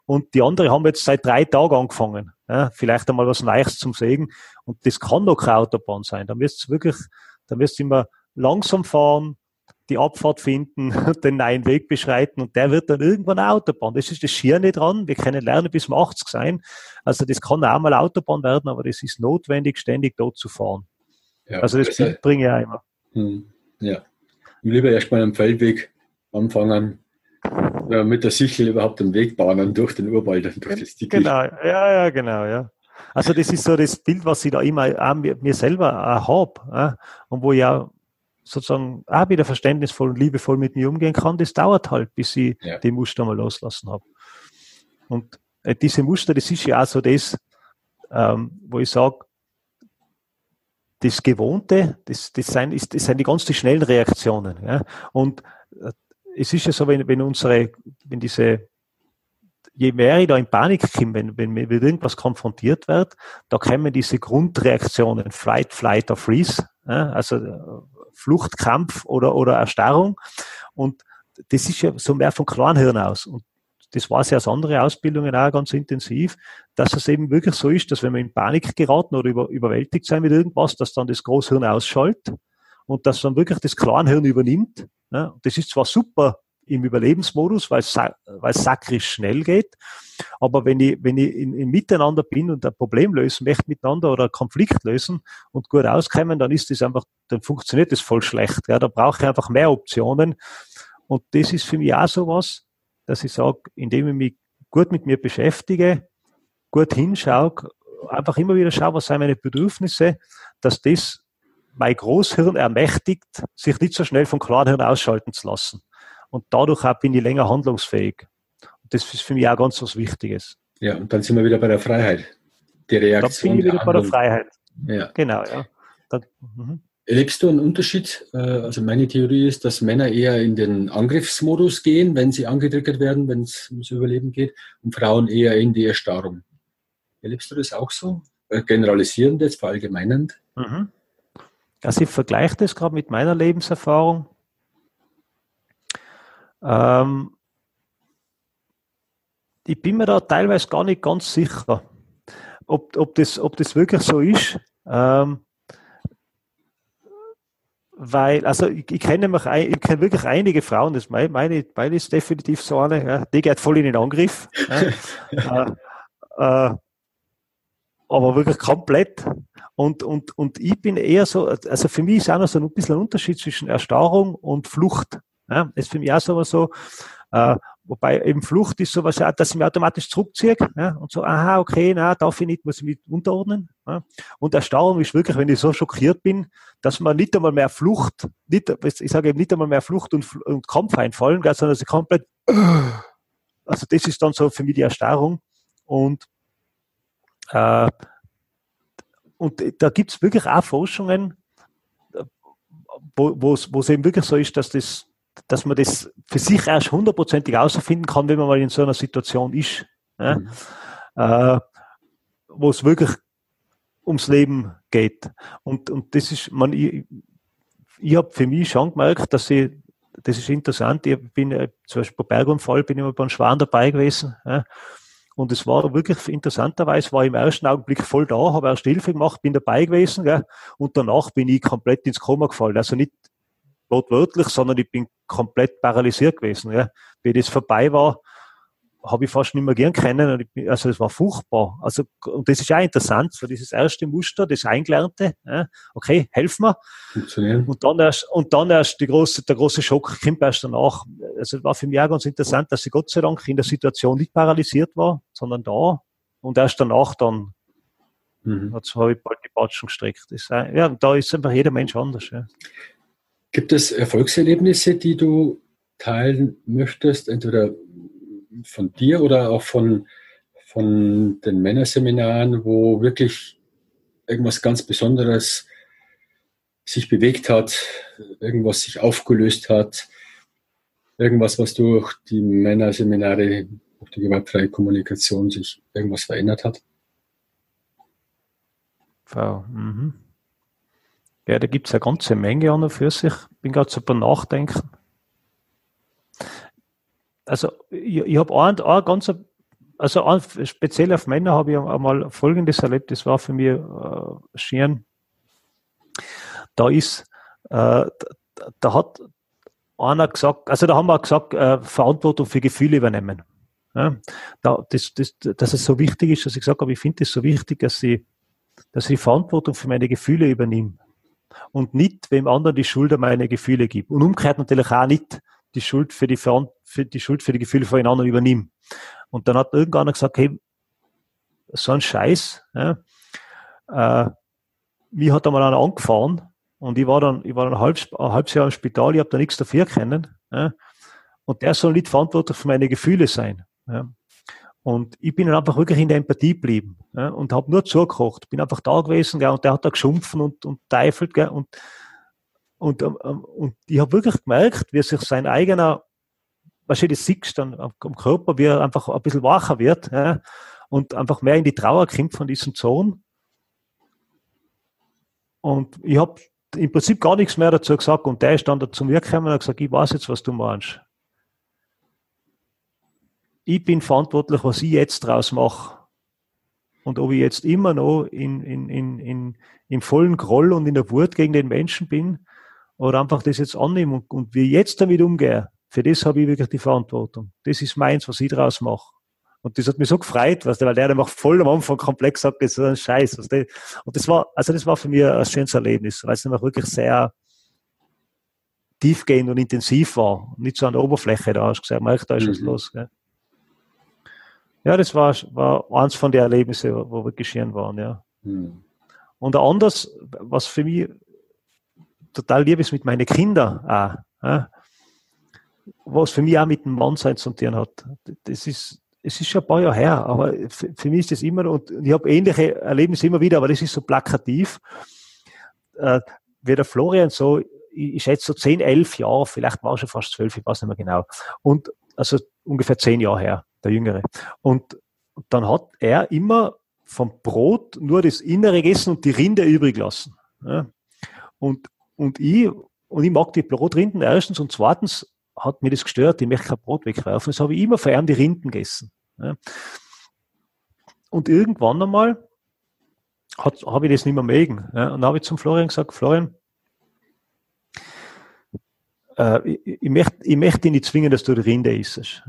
Und die andere haben wir jetzt seit drei Tagen angefangen. Ja? Vielleicht einmal was Neues zum Sägen. Und das kann doch keine Autobahn sein. Da müsst ihr wirklich, da müsst ihr immer langsam fahren, die Abfahrt finden, (laughs) den neuen Weg beschreiten und der wird dann irgendwann eine Autobahn. Das ist das Schirne dran. Wir können lernen bis zum 80 sein. Also das kann auch mal Autobahn werden, aber das ist notwendig, ständig dort zu fahren. Ja, also das Bild bringe ich auch immer. Hm, ja. Lieber erstmal am Feldweg anfangen, ja, mit der Sichel überhaupt den Weg bahnen durch den Urwald und durch das Dickicht. Genau, ja, ja, genau, ja. Also das ist so das Bild, was ich da immer auch mir, selber habe ja, und wo auch sozusagen auch wieder verständnisvoll und liebevoll mit mir umgehen kann, das dauert halt, bis ich ja. die Muster mal loslassen habe. Und äh, diese Muster, das ist ja auch so das, ähm, wo ich sage, das Gewohnte, das, das, sind, ist, das sind die ganz die schnellen Reaktionen. Ja? Und äh, es ist ja so, wenn, wenn unsere, wenn diese, je mehr ich da in Panik komme, wenn, wenn mir mit irgendwas konfrontiert wird, da kommen diese Grundreaktionen, Flight, Flight or Freeze, ja? also Fluchtkampf oder, oder Erstarrung. Und das ist ja so mehr vom Kleinhirn aus. Und das war ja aus anderen Ausbildungen auch ganz intensiv, dass es eben wirklich so ist, dass wenn wir in Panik geraten oder über, überwältigt sein mit irgendwas, dass dann das Großhirn ausschaltet und dass dann wirklich das Kleinhirn übernimmt. Ja, das ist zwar super im Überlebensmodus, weil es, sakrisch schnell geht. Aber wenn ich, wenn ich in, in Miteinander bin und ein Problem lösen möchte miteinander oder einen Konflikt lösen und gut auskommen, dann ist das einfach, dann funktioniert das voll schlecht. Ja, da brauche ich einfach mehr Optionen. Und das ist für mich auch so was, dass ich sage, indem ich mich gut mit mir beschäftige, gut hinschaue, einfach immer wieder schaue, was sind meine Bedürfnisse, dass das mein Großhirn ermächtigt, sich nicht so schnell vom Kleinhirn ausschalten zu lassen und dadurch auch bin ich länger handlungsfähig. Und das ist für mich auch ganz was Wichtiges. Ja, und dann sind wir wieder bei der Freiheit. Die Reaktion. Dann bin ich wieder bei der Freiheit. Ja. Genau, ja. Dann, mhm. Erlebst du einen Unterschied? Äh, also meine Theorie ist, dass Männer eher in den Angriffsmodus gehen, wenn sie angedrückt werden, wenn es ums Überleben geht, und Frauen eher in die Erstarrung. Erlebst du das auch so? Äh, generalisierend jetzt, verallgemeinend? Mhm. Also ich vergleiche das gerade mit meiner Lebenserfahrung. Ähm, ich bin mir da teilweise gar nicht ganz sicher, ob, ob, das, ob das wirklich so ist. Ähm, weil, also ich, ich kenne mich, ich kenne wirklich einige Frauen, das meine, meine, meine ist definitiv so eine, ja, die geht voll in den Angriff. Ja, (laughs) äh, äh, aber wirklich komplett. Und, und, und ich bin eher so, also für mich ist auch noch so ein bisschen ein Unterschied zwischen Erstarrung und Flucht. Ja, ist für mich auch sowas so, äh, wobei eben Flucht ist sowas, dass ich mich automatisch zurückziehe ja, und so, aha, okay, na, darf ich nicht, muss ich mich unterordnen. Ja. Und Erstarrung ist wirklich, wenn ich so schockiert bin, dass man nicht einmal mehr Flucht, nicht, ich sage eben nicht einmal mehr Flucht und, und Kampf einfallen, sondern dass ich komplett, also das ist dann so für mich die Erstarrung. Und, äh, und da gibt es wirklich auch Forschungen, wo es eben wirklich so ist, dass das dass man das für sich erst hundertprozentig außerfinden kann, wenn man mal in so einer Situation ist, ja, mhm. äh, wo es wirklich ums Leben geht. Und, und das ist, man, ich, ich habe für mich schon gemerkt, dass ich, das ist interessant, ich bin äh, zum Beispiel bei Bergunfall, bin ich mal beim Schwan dabei gewesen, ja, und es war wirklich interessanterweise, war ich im ersten Augenblick voll da, habe erst Hilfe gemacht, bin dabei gewesen, gell, und danach bin ich komplett ins Koma gefallen. Also nicht wortwörtlich, sondern ich bin komplett paralysiert gewesen. Ja. Wie das vorbei war, habe ich fast nicht mehr gern kennen. Bin, also es war furchtbar. Also, und das ist auch interessant, so dieses erste Muster, das Eingelernte. Ja. Okay, helfen wir. Und dann erst, und dann erst die große, der große Schock kommt erst danach. Also es war für mich auch ganz interessant, dass ich Gott sei Dank in der Situation nicht paralysiert war, sondern da und erst danach dann mhm. habe ich bald die Batschen gestreckt. Das, ja, da ist einfach jeder Mensch anders. Ja. Gibt es Erfolgserlebnisse, die du teilen möchtest, entweder von dir oder auch von, von den Männerseminaren, wo wirklich irgendwas ganz Besonderes sich bewegt hat, irgendwas sich aufgelöst hat, irgendwas, was durch die Männerseminare, durch die gewaltfreie Kommunikation sich irgendwas verändert hat? Wow. Mhm. Ja, da gibt es eine ganze Menge an und für sich. Bin gerade beim Nachdenken. Also, ich, ich habe ein, ein ganz, also ein, speziell auf Männer habe ich einmal Folgendes erlebt, das war für mich äh, schön. Da ist, äh, da hat einer gesagt, also da haben wir gesagt, äh, Verantwortung für Gefühle übernehmen. Ja, da, das, das, dass es so wichtig ist, dass ich gesagt habe, ich finde es so wichtig, dass ich, dass ich Verantwortung für meine Gefühle übernehme und nicht wem anderen die Schuld an meine Gefühle gibt. Und umgekehrt natürlich auch nicht die Schuld für die, für die Schuld für die Gefühle von den anderen übernehme. Und dann hat irgendeiner gesagt, hey, so ein Scheiß, ja, äh, mir hat einmal einer angefahren und ich war dann, ich war dann ein halbes, ein halbes Jahr im Spital, ich habe da nichts dafür kennen. Ja, und der soll nicht verantwortlich für meine Gefühle sein. Ja. Und ich bin dann einfach wirklich in der Empathie geblieben ja, und habe nur zugekocht. Bin einfach da gewesen gell, und der hat da geschumpfen und, und teifelt. Gell, und, und, ähm, ähm, und ich habe wirklich gemerkt, wie sich sein eigener, wahrscheinlich siehst dann am, am Körper, wie er einfach ein bisschen wacher wird ja, und einfach mehr in die Trauer kommt von diesem Sohn. Und ich habe im Prinzip gar nichts mehr dazu gesagt und der ist dann zu mir gekommen und hat gesagt, ich weiß jetzt, was du meinst ich bin verantwortlich, was ich jetzt draus mache. Und ob ich jetzt immer noch in, in, in, in, im vollen Groll und in der Wut gegen den Menschen bin oder einfach das jetzt annehme und, und wie ich jetzt damit umgehe, für das habe ich wirklich die Verantwortung. Das ist meins, was ich draus mache. Und das hat mich so gefreut, weißt du, weil der, der macht voll am Anfang komplex sagt, das ist ein Scheiß. Weißt du? Und das war, also das war für mich ein schönes Erlebnis, weil es nämlich wirklich sehr tiefgehend und intensiv war. Nicht so an der Oberfläche, da hast du gesagt, da ist mhm. was los. Gell? Ja, das war, war eins von den Erlebnissen, wo wir geschehen waren, ja. Hm. Und anders, was für mich total lieb ist mit meinen Kindern auch, ja, was für mich auch mit dem Mannsein zu tun hat. Das ist, es ist schon ein paar Jahre her, aber für, für mich ist das immer, und ich habe ähnliche Erlebnisse immer wieder, aber das ist so plakativ, äh, wie der Florian so, ich, ich schätze so 10, 11 Jahre, vielleicht war schon fast 12, ich weiß nicht mehr genau. Und also ungefähr 10 Jahre her der Jüngere. Und dann hat er immer vom Brot nur das Innere gegessen und die Rinde übrig lassen. Und, und ich, und ich mag die Brotrinden erstens und zweitens hat mir das gestört, ich möchte kein Brot wegwerfen. Das habe ich immer vor allem die Rinden gegessen. Und irgendwann einmal habe ich das nicht mehr mögen. Und dann habe ich zum Florian gesagt, Florian, äh, ich, ich, möchte, ich möchte dich nicht zwingen, dass du die Rinde isst.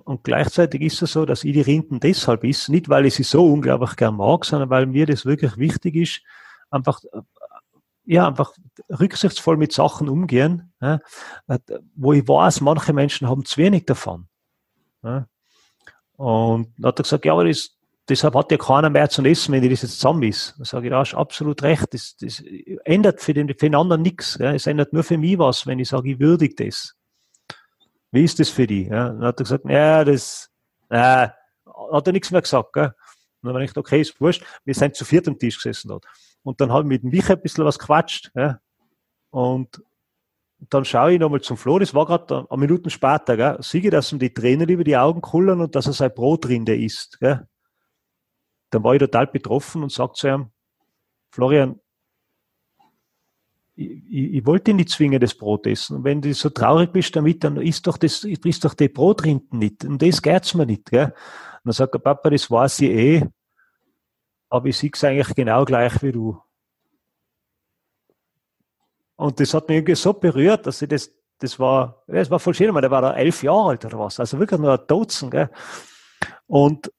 Und gleichzeitig ist es so, dass ich die Rinden deshalb ist, nicht weil ich sie so unglaublich gern mag, sondern weil mir das wirklich wichtig ist, einfach, ja, einfach rücksichtsvoll mit Sachen umgehen, ja, wo ich weiß, manche Menschen haben zu wenig davon. Ja. Und dann hat er gesagt, ja, aber das, deshalb hat ja keiner mehr zu essen, wenn ich das jetzt zusammen ist. Da sage ich, da hast absolut recht. Das, das ändert für den, für den anderen nichts. Ja. Es ändert nur für mich was, wenn ich sage, ich würdige das. Wie ist das für die? Ja, dann hat er gesagt, ja, das, äh, hat er nichts mehr gesagt. Gell? Und dann habe ich gedacht, okay, ist wurscht. Wir sind zu viert am Tisch gesessen dort. Und dann habe ich mit dem Micha ein bisschen was quatscht. Ja? Und dann schaue ich nochmal zum Flo, das war gerade eine Minute später, gell? sehe dass ihm die Tränen über die Augen kullern und dass er sein Brot drin isst. Gell? Dann war ich total betroffen und sage zu ihm, Florian, ich, ich, wollte nicht zwingen, das Brot essen. Und wenn du so traurig bist damit, dann isst doch das, isst doch die Brotrinden nicht. Und das geht's mir nicht, gell? Und dann sagt der Papa, das weiß ich eh, aber ich sehe es eigentlich genau gleich wie du. Und das hat mich irgendwie so berührt, dass ich das, das war, das war voll schön, weil der war da elf Jahre alt oder was, also wirklich nur ein Dutzend, gell? Und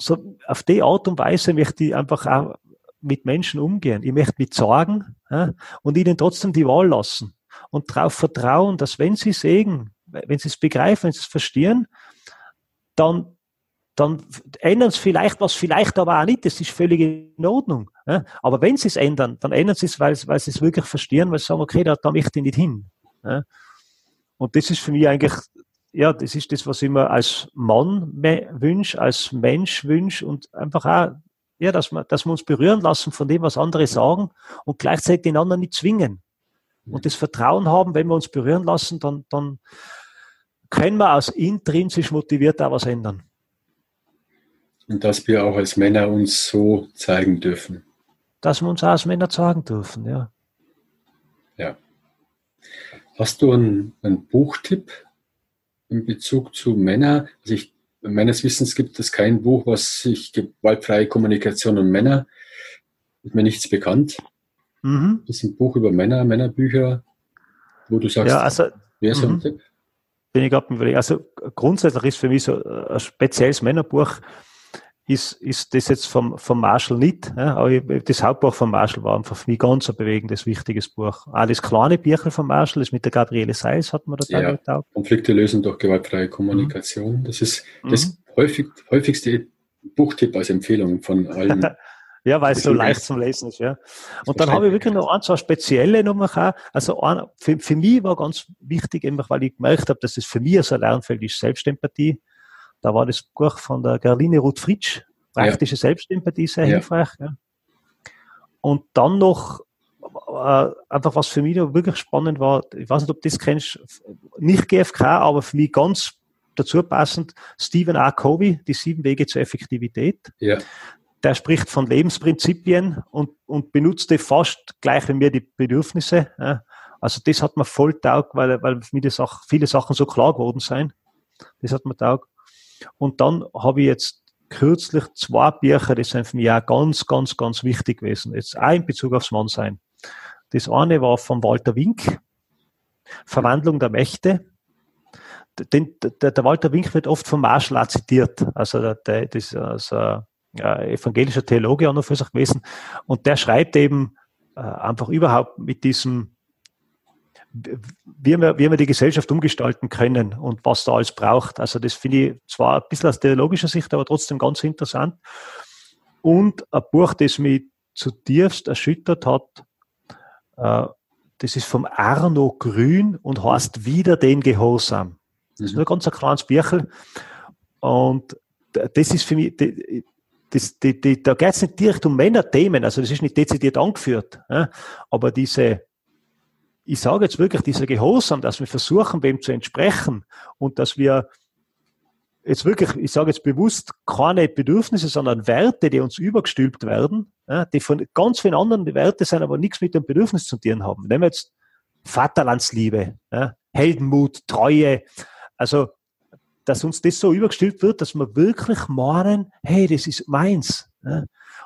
so auf die Art und Weise möchte ich einfach auch mit Menschen umgehen. Ich möchte mit Sorgen ja, und ihnen trotzdem die Wahl lassen und darauf vertrauen, dass wenn sie sägen, wenn sie es begreifen, wenn sie es verstehen, dann, dann ändern sie vielleicht was, vielleicht aber auch nicht. Das ist völlig in Ordnung. Ja? Aber wenn sie es ändern, dann ändern sie es, weil, weil sie es wirklich verstehen, weil sie sagen, okay, da, da möchte ich nicht hin. Ja? Und das ist für mich eigentlich, ja, das ist das, was ich mir als Mann wünsche, als Mensch wünsche und einfach auch, ja, dass wir, dass wir uns berühren lassen von dem, was andere sagen und gleichzeitig den anderen nicht zwingen. Und das Vertrauen haben, wenn wir uns berühren lassen, dann, dann können wir aus intrinsisch motiviert auch was ändern. Und dass wir auch als Männer uns so zeigen dürfen. Dass wir uns auch als Männer zeigen dürfen, ja. Ja. Hast du einen, einen Buchtipp in Bezug zu Männern? Also ich, meines Wissens gibt es kein Buch, was sich gewaltfreie Kommunikation und Männer, ist mir nichts bekannt. Mhm. Das ist ein Buch über Männer, Männerbücher, wo du sagst, ja, also, wer ist mhm. ein Tipp? Bin ich gerade Also grundsätzlich ist für mich so ein spezielles Männerbuch ist, ist das jetzt vom, vom Marshall nicht. Ja, aber das Hauptbuch von Marshall war einfach für mich ganz ein bewegendes, wichtiges Buch. Auch das kleine Bücher von Marshall, das mit der Gabriele Seils hat man da ja, getaugt. Konflikte lösen durch gewaltfreie Kommunikation. Mhm. Das ist das mhm. häufig, häufigste Buchtipp als Empfehlung von allen. (laughs) ja, weil es so leicht zum Lesen ist, ja. Und dann habe ich wirklich noch ein, zwei spezielle Nummer Also ein, für, für mich war ganz wichtig, einfach weil ich gemerkt habe, dass es für mich so ein Lernfeld ist, Selbstempathie. Da war das Buch von der Gerline Ruth Fritsch, praktische ja. Selbstempathie, sehr ja. hilfreich. Ja. Und dann noch äh, einfach was für mich wirklich spannend war, ich weiß nicht, ob du das kennst, nicht GFK, aber für mich ganz dazu passend, Stephen A. Covey, die sieben Wege zur Effektivität. Ja. Der spricht von Lebensprinzipien und, und benutzt die fast gleich wie mir die Bedürfnisse. Ja. Also das hat mir voll taugt, weil, weil für mich das auch viele Sachen so klar geworden sind. Das hat mir taugt. Und dann habe ich jetzt kürzlich zwei Bücher, die sind für mich auch ganz, ganz, ganz wichtig gewesen. Jetzt auch in Bezug aufs Mannsein. Das eine war von Walter Wink, Verwandlung der Mächte. Den, der, der, Walter Wink wird oft von Marshall auch zitiert. Also der, der, das ist also, ja, evangelischer Theologe auch noch für sich gewesen. Und der schreibt eben äh, einfach überhaupt mit diesem wie wir, wie wir die Gesellschaft umgestalten können und was da alles braucht. Also das finde ich zwar ein bisschen aus theologischer Sicht, aber trotzdem ganz interessant. Und ein Buch, das mich zutiefst erschüttert hat, äh, das ist vom Arno Grün und heißt Wieder den Gehorsam. Das ist mhm. nur ein ganz kleines Büchel. Und das ist für mich, das, die, die, da geht es nicht direkt um Männerthemen, also das ist nicht dezidiert angeführt, aber diese, ich sage jetzt wirklich, dieser Gehorsam, dass wir versuchen, wem zu entsprechen und dass wir jetzt wirklich, ich sage jetzt bewusst, keine Bedürfnisse, sondern Werte, die uns übergestülpt werden, die von ganz vielen anderen Werte sind, aber nichts mit dem Bedürfnis zu tun haben. Nehmen wir jetzt Vaterlandsliebe, Heldenmut, Treue. Also, dass uns das so übergestülpt wird, dass wir wirklich meinen, hey, das ist meins.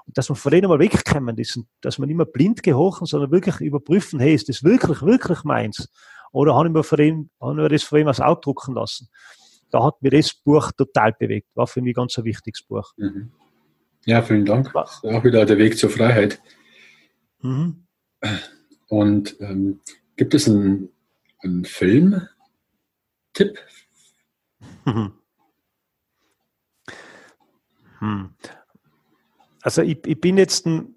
Und dass wir von denen mal wegkommen, dass wir nicht mehr blind gehorchen, sondern wirklich überprüfen, hey, ist das wirklich, wirklich meins? Oder habe ich mir, von dem, habe ich mir das von ihm aus Auge drucken lassen? Da hat mir das Buch total bewegt. War für mich ganz ein wichtiges Buch. Mhm. Ja, vielen Dank. Auch wieder der Weg zur Freiheit. Mhm. Und ähm, gibt es einen, einen Film-Tipp? Mhm. (laughs) Hm also ich, ich bin jetzt ein,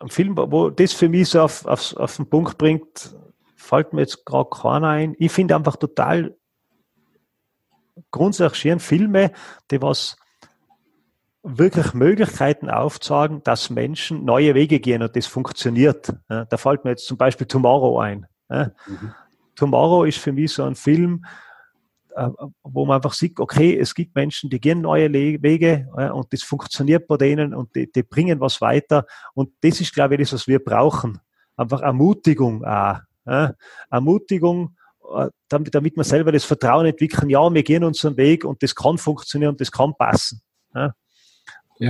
ein, Film, wo das für mich so auf, auf, auf den Punkt bringt, fällt mir jetzt gerade keiner ein. Ich finde einfach total grundsätzlich schön Filme, die was wirklich Möglichkeiten aufzeigen, dass Menschen neue Wege gehen und das funktioniert. da fällt mir jetzt zum Beispiel Tomorrow ein. Mhm. Tomorrow ist für mich so ein Film, wo man einfach sieht, okay, es gibt Menschen, die gehen neue Wege und das funktioniert bei denen und die, die, bringen was weiter. Und das ist, glaube ich, das, was wir brauchen. Einfach Ermutigung auch. Ermutigung, äh, damit, damit wir selber das Vertrauen entwickeln, ja, wir gehen unseren Weg und das kann funktionieren und das kann passen. Ja.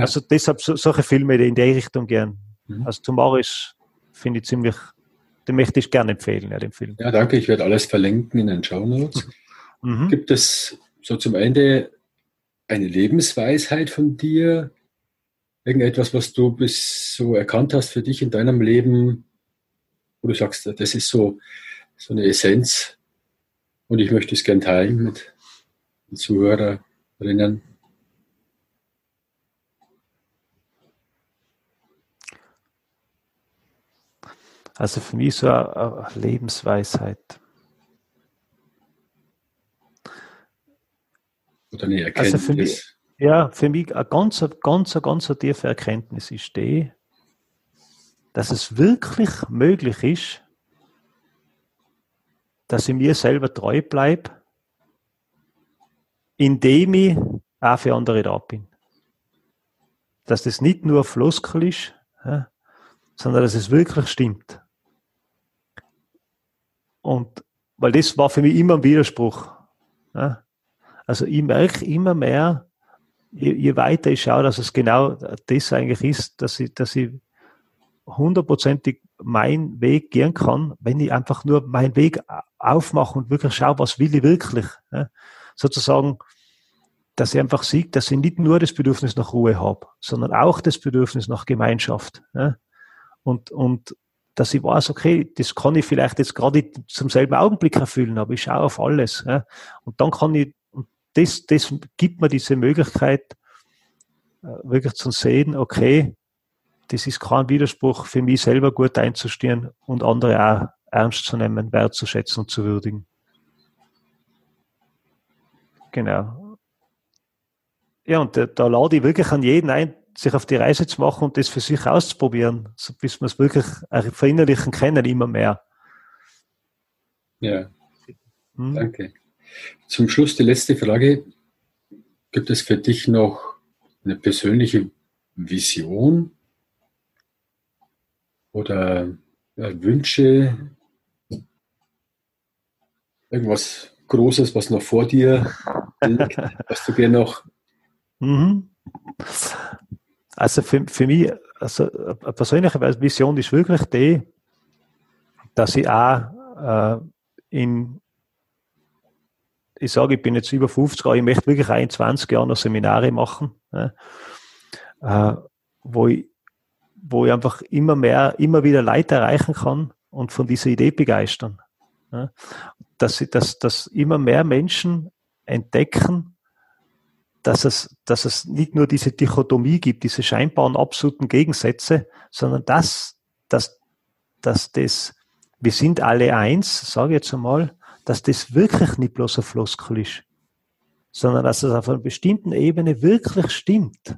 Also deshalb so, solche Filme, die in die Richtung gehen. Mhm. Also Tomorrow ist, finde ich ziemlich, den möchte ich gerne empfehlen, ja, den Film. Ja, danke. Ich werde alles verlinken in den Show Notes. Mhm. Gibt es so zum Ende eine Lebensweisheit von dir? Irgendetwas, was du bis so erkannt hast für dich in deinem Leben, wo du sagst, das ist so, so eine Essenz und ich möchte es gern teilen mit den Zuhörerinnen. Also für mich so eine Lebensweisheit. Oder eine Erkenntnis. Also für mich, ja, für mich eine ganz, ganz, ganz tiefe Erkenntnis ist die, dass es wirklich möglich ist, dass ich mir selber treu bleibe, indem ich auch für andere da bin. Dass das nicht nur Floskel ist, ja, sondern dass es wirklich stimmt. Und weil das war für mich immer ein Widerspruch. Ja. Also ich merke immer mehr, je, je, weiter ich schaue, dass es genau das eigentlich ist, dass ich, dass ich hundertprozentig meinen Weg gehen kann, wenn ich einfach nur meinen Weg aufmache und wirklich schaue, was will ich wirklich. Ja. Sozusagen, dass ich einfach sehe, dass ich nicht nur das Bedürfnis nach Ruhe habe, sondern auch das Bedürfnis nach Gemeinschaft. Ja. Und, und dass ich weiß, okay, das kann ich vielleicht jetzt gerade zum selben Augenblick erfüllen, aber ich schaue auf alles. Ja. Und dann kann ich, das, das gibt mir diese Möglichkeit, äh, wirklich zu sehen, okay, das ist kein Widerspruch für mich selber gut einzustehen und andere auch ernst zu nehmen, wertzuschätzen und zu würdigen. Genau. Ja, und da, da lade ich wirklich an jeden ein, sich auf die Reise zu machen und das für sich auszuprobieren, so bis man es wirklich verinnerlichen können, immer mehr. Ja, hm? danke. Zum Schluss die letzte Frage. Gibt es für dich noch eine persönliche Vision oder ja, Wünsche, irgendwas Großes, was noch vor dir liegt, (laughs) was du gerne noch. Mhm. Also für, für mich, also eine persönliche Vision ist wirklich die, dass ich auch äh, in, ich sage, ich bin jetzt über 50 Jahre, ich möchte wirklich auch in 20 Jahren noch Seminare machen, äh, wo ich wo ich einfach immer mehr, immer wieder Leute erreichen kann und von dieser Idee begeistern. Ja, dass, dass, dass immer mehr Menschen entdecken, dass es, dass es nicht nur diese Dichotomie gibt, diese scheinbaren absoluten Gegensätze, sondern dass, dass, dass das, wir sind alle eins, sage ich jetzt einmal, dass das wirklich nicht bloß ein Floskel ist, sondern dass es auf einer bestimmten Ebene wirklich stimmt.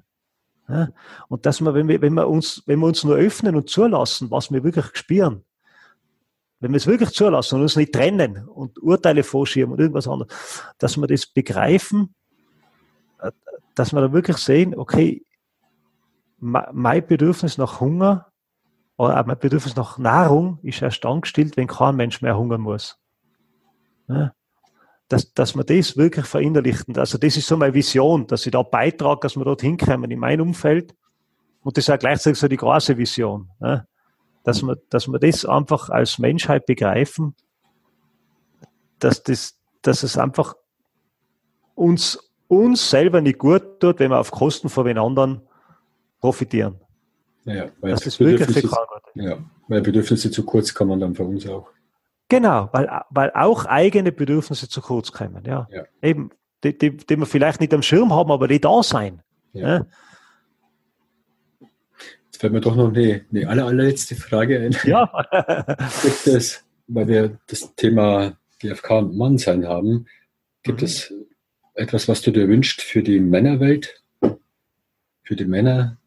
Ja? Und dass wir, wenn wir, wenn wir uns, wenn wir uns nur öffnen und zulassen, was wir wirklich spüren, wenn wir es wirklich zulassen und uns nicht trennen und Urteile vorschieben und irgendwas anderes, dass wir das begreifen, äh, dass wir da wirklich sehen, okay, mein Bedürfnis nach Hunger oder mein Bedürfnis nach Nahrung ist erst dann wenn kein Mensch mehr hungern muss. Dass, dass wir das wirklich verinnerlichen. Also das ist so meine Vision, dass ich da beitrage, dass wir dort hinkommen in mein Umfeld. Und das ist auch gleichzeitig so die große Vision. Dass, wir, dass wir das einfach als Menschheit begreifen, dass, das, dass es einfach uns, uns selber nicht gut tut, wenn wir auf Kosten von den anderen profitieren. Ja, weil für Ja, weil Bedürfnisse zu kurz kommen dann für uns auch. Genau, weil, weil auch eigene Bedürfnisse zu kurz kommen. Ja. ja. Eben, die, die, die wir vielleicht nicht am Schirm haben, aber die da sein. Ja. ja. Jetzt fällt mir doch noch eine, eine aller, allerletzte Frage ein. Ja. (laughs) gibt es, weil wir das Thema GFK und Mannsein haben, gibt mhm. es etwas, was du dir wünschst für die Männerwelt? Für die Männer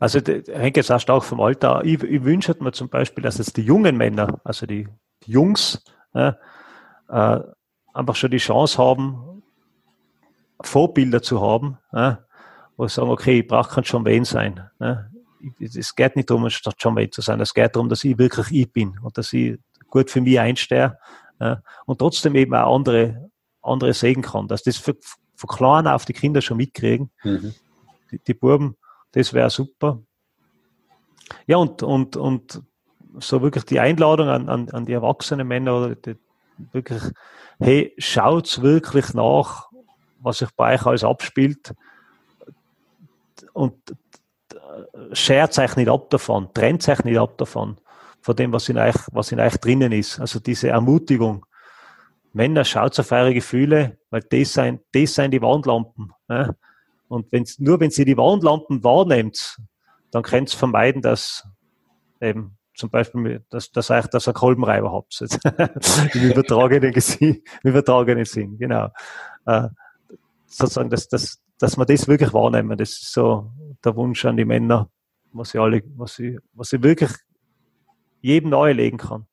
Also hängt jetzt auch stark vom Alter. Ich, ich wünsche mir zum Beispiel, dass jetzt die jungen Männer, also die, die Jungs, äh, äh, einfach schon die Chance haben, Vorbilder zu haben, äh, wo sie sagen, okay, ich brauche kein John Wayne sein. Es geht nicht darum, statt John Wayne zu sein. Es geht darum, dass ich wirklich ich bin und dass ich gut für mich einstehe und trotzdem eben auch andere, andere sehen kann. Dass das für, für klein auf die Kinder schon mitkriegen. Mhm. Die, die Buben, das wäre super. Ja, und, und, und so wirklich die Einladung an, an, an die erwachsenen Männer oder die, wirklich, hey, schaut wirklich nach, was sich bei euch alles abspielt und schert euch nicht ab davon, trennt euch nicht ab davon, von dem, was in euch, was in euch drinnen ist. Also diese Ermutigung. Männer, schaut auf eure Gefühle, weil das sind, das sind die Wandlampen. Ne? Und wenn's, nur wenn sie die Warnlampen wahrnimmt, dann könnt ihr vermeiden, dass eben zum Beispiel, dass, dass, euch, dass ihr Kolbenreiber habt. (laughs) Im übertragenen, im übertragenen Sinn, genau. Äh, sozusagen, dass, dass, dass wir das wirklich wahrnehmen. Das ist so der Wunsch an die Männer, was ich alle, was ich, was ich wirklich jedem nahelegen kann.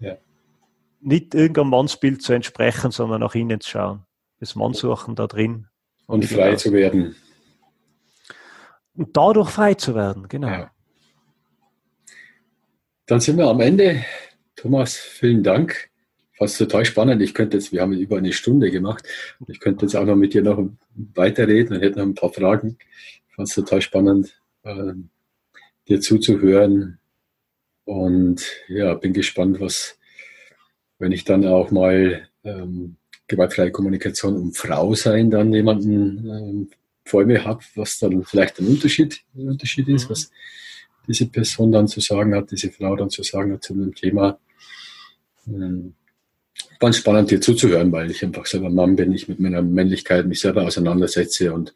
Ja. Nicht irgendeinem Mannsbild zu entsprechen, sondern nach innen zu schauen. Das Mann suchen da drin. Und, frei zu werden. Und dadurch frei zu werden, genau. Ja. Dann sind wir am Ende. Thomas, vielen Dank. Fast total spannend. Ich könnte jetzt, wir haben über eine Stunde gemacht. Ich könnte jetzt auch noch mit dir noch weiterreden und hätte noch ein paar Fragen. Fast total spannend, äh, dir zuzuhören. Und ja, bin gespannt, was, wenn ich dann auch mal ähm, gewaltfreie Kommunikation um Frau sein dann jemanden ähm, vor mir habe, was dann vielleicht ein Unterschied, ein Unterschied ist, mhm. was diese Person dann zu sagen hat, diese Frau dann zu sagen hat zu dem Thema. Ähm, ganz spannend dir zuzuhören, weil ich einfach selber Mann bin, ich mit meiner Männlichkeit mich selber auseinandersetze und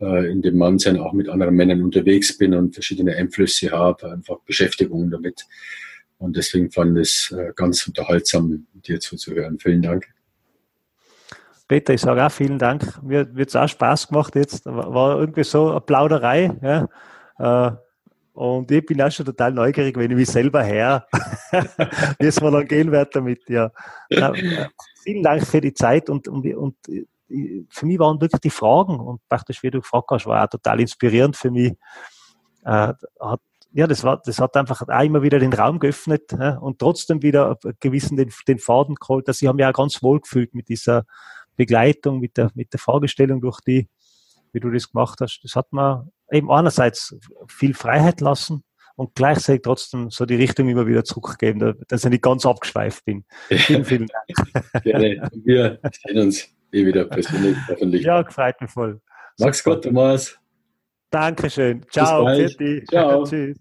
äh, in dem Mannsein auch mit anderen Männern unterwegs bin und verschiedene Einflüsse habe, einfach Beschäftigung damit. Und deswegen fand ich es äh, ganz unterhaltsam, dir zuzuhören. Vielen Dank. Peter, ich sage auch vielen Dank. Mir wird es auch Spaß gemacht jetzt. War irgendwie so eine Plauderei. Ja. Äh, und ich bin auch schon total neugierig, wenn ich mich selber her, (laughs) wie es mir dann gehen wird damit. Ja. ja. vielen Dank für die Zeit und, und, und für mich waren wirklich die Fragen und praktisch, wie du gefragt hast, war auch total inspirierend für mich. Äh, hat, ja, das war, das hat einfach auch immer wieder den Raum geöffnet ja, und trotzdem wieder gewissen den, den Faden geholt, dass ich habe mich auch ganz wohl gefühlt mit dieser Begleitung, mit der, mit der Fragestellung durch die, wie du das gemacht hast. Das hat mir eben einerseits viel Freiheit lassen und gleichzeitig trotzdem so die Richtung immer wieder zurückgeben, dass ich nicht ganz abgeschweift bin. Vielen, vielen Dank. (laughs) Gerne. Wir sehen uns eh wieder persönlich, hoffentlich. Ja, gefreut mich voll. Max Gott, Thomas. Dankeschön. Ciao. Ciao. (laughs) Tschüss.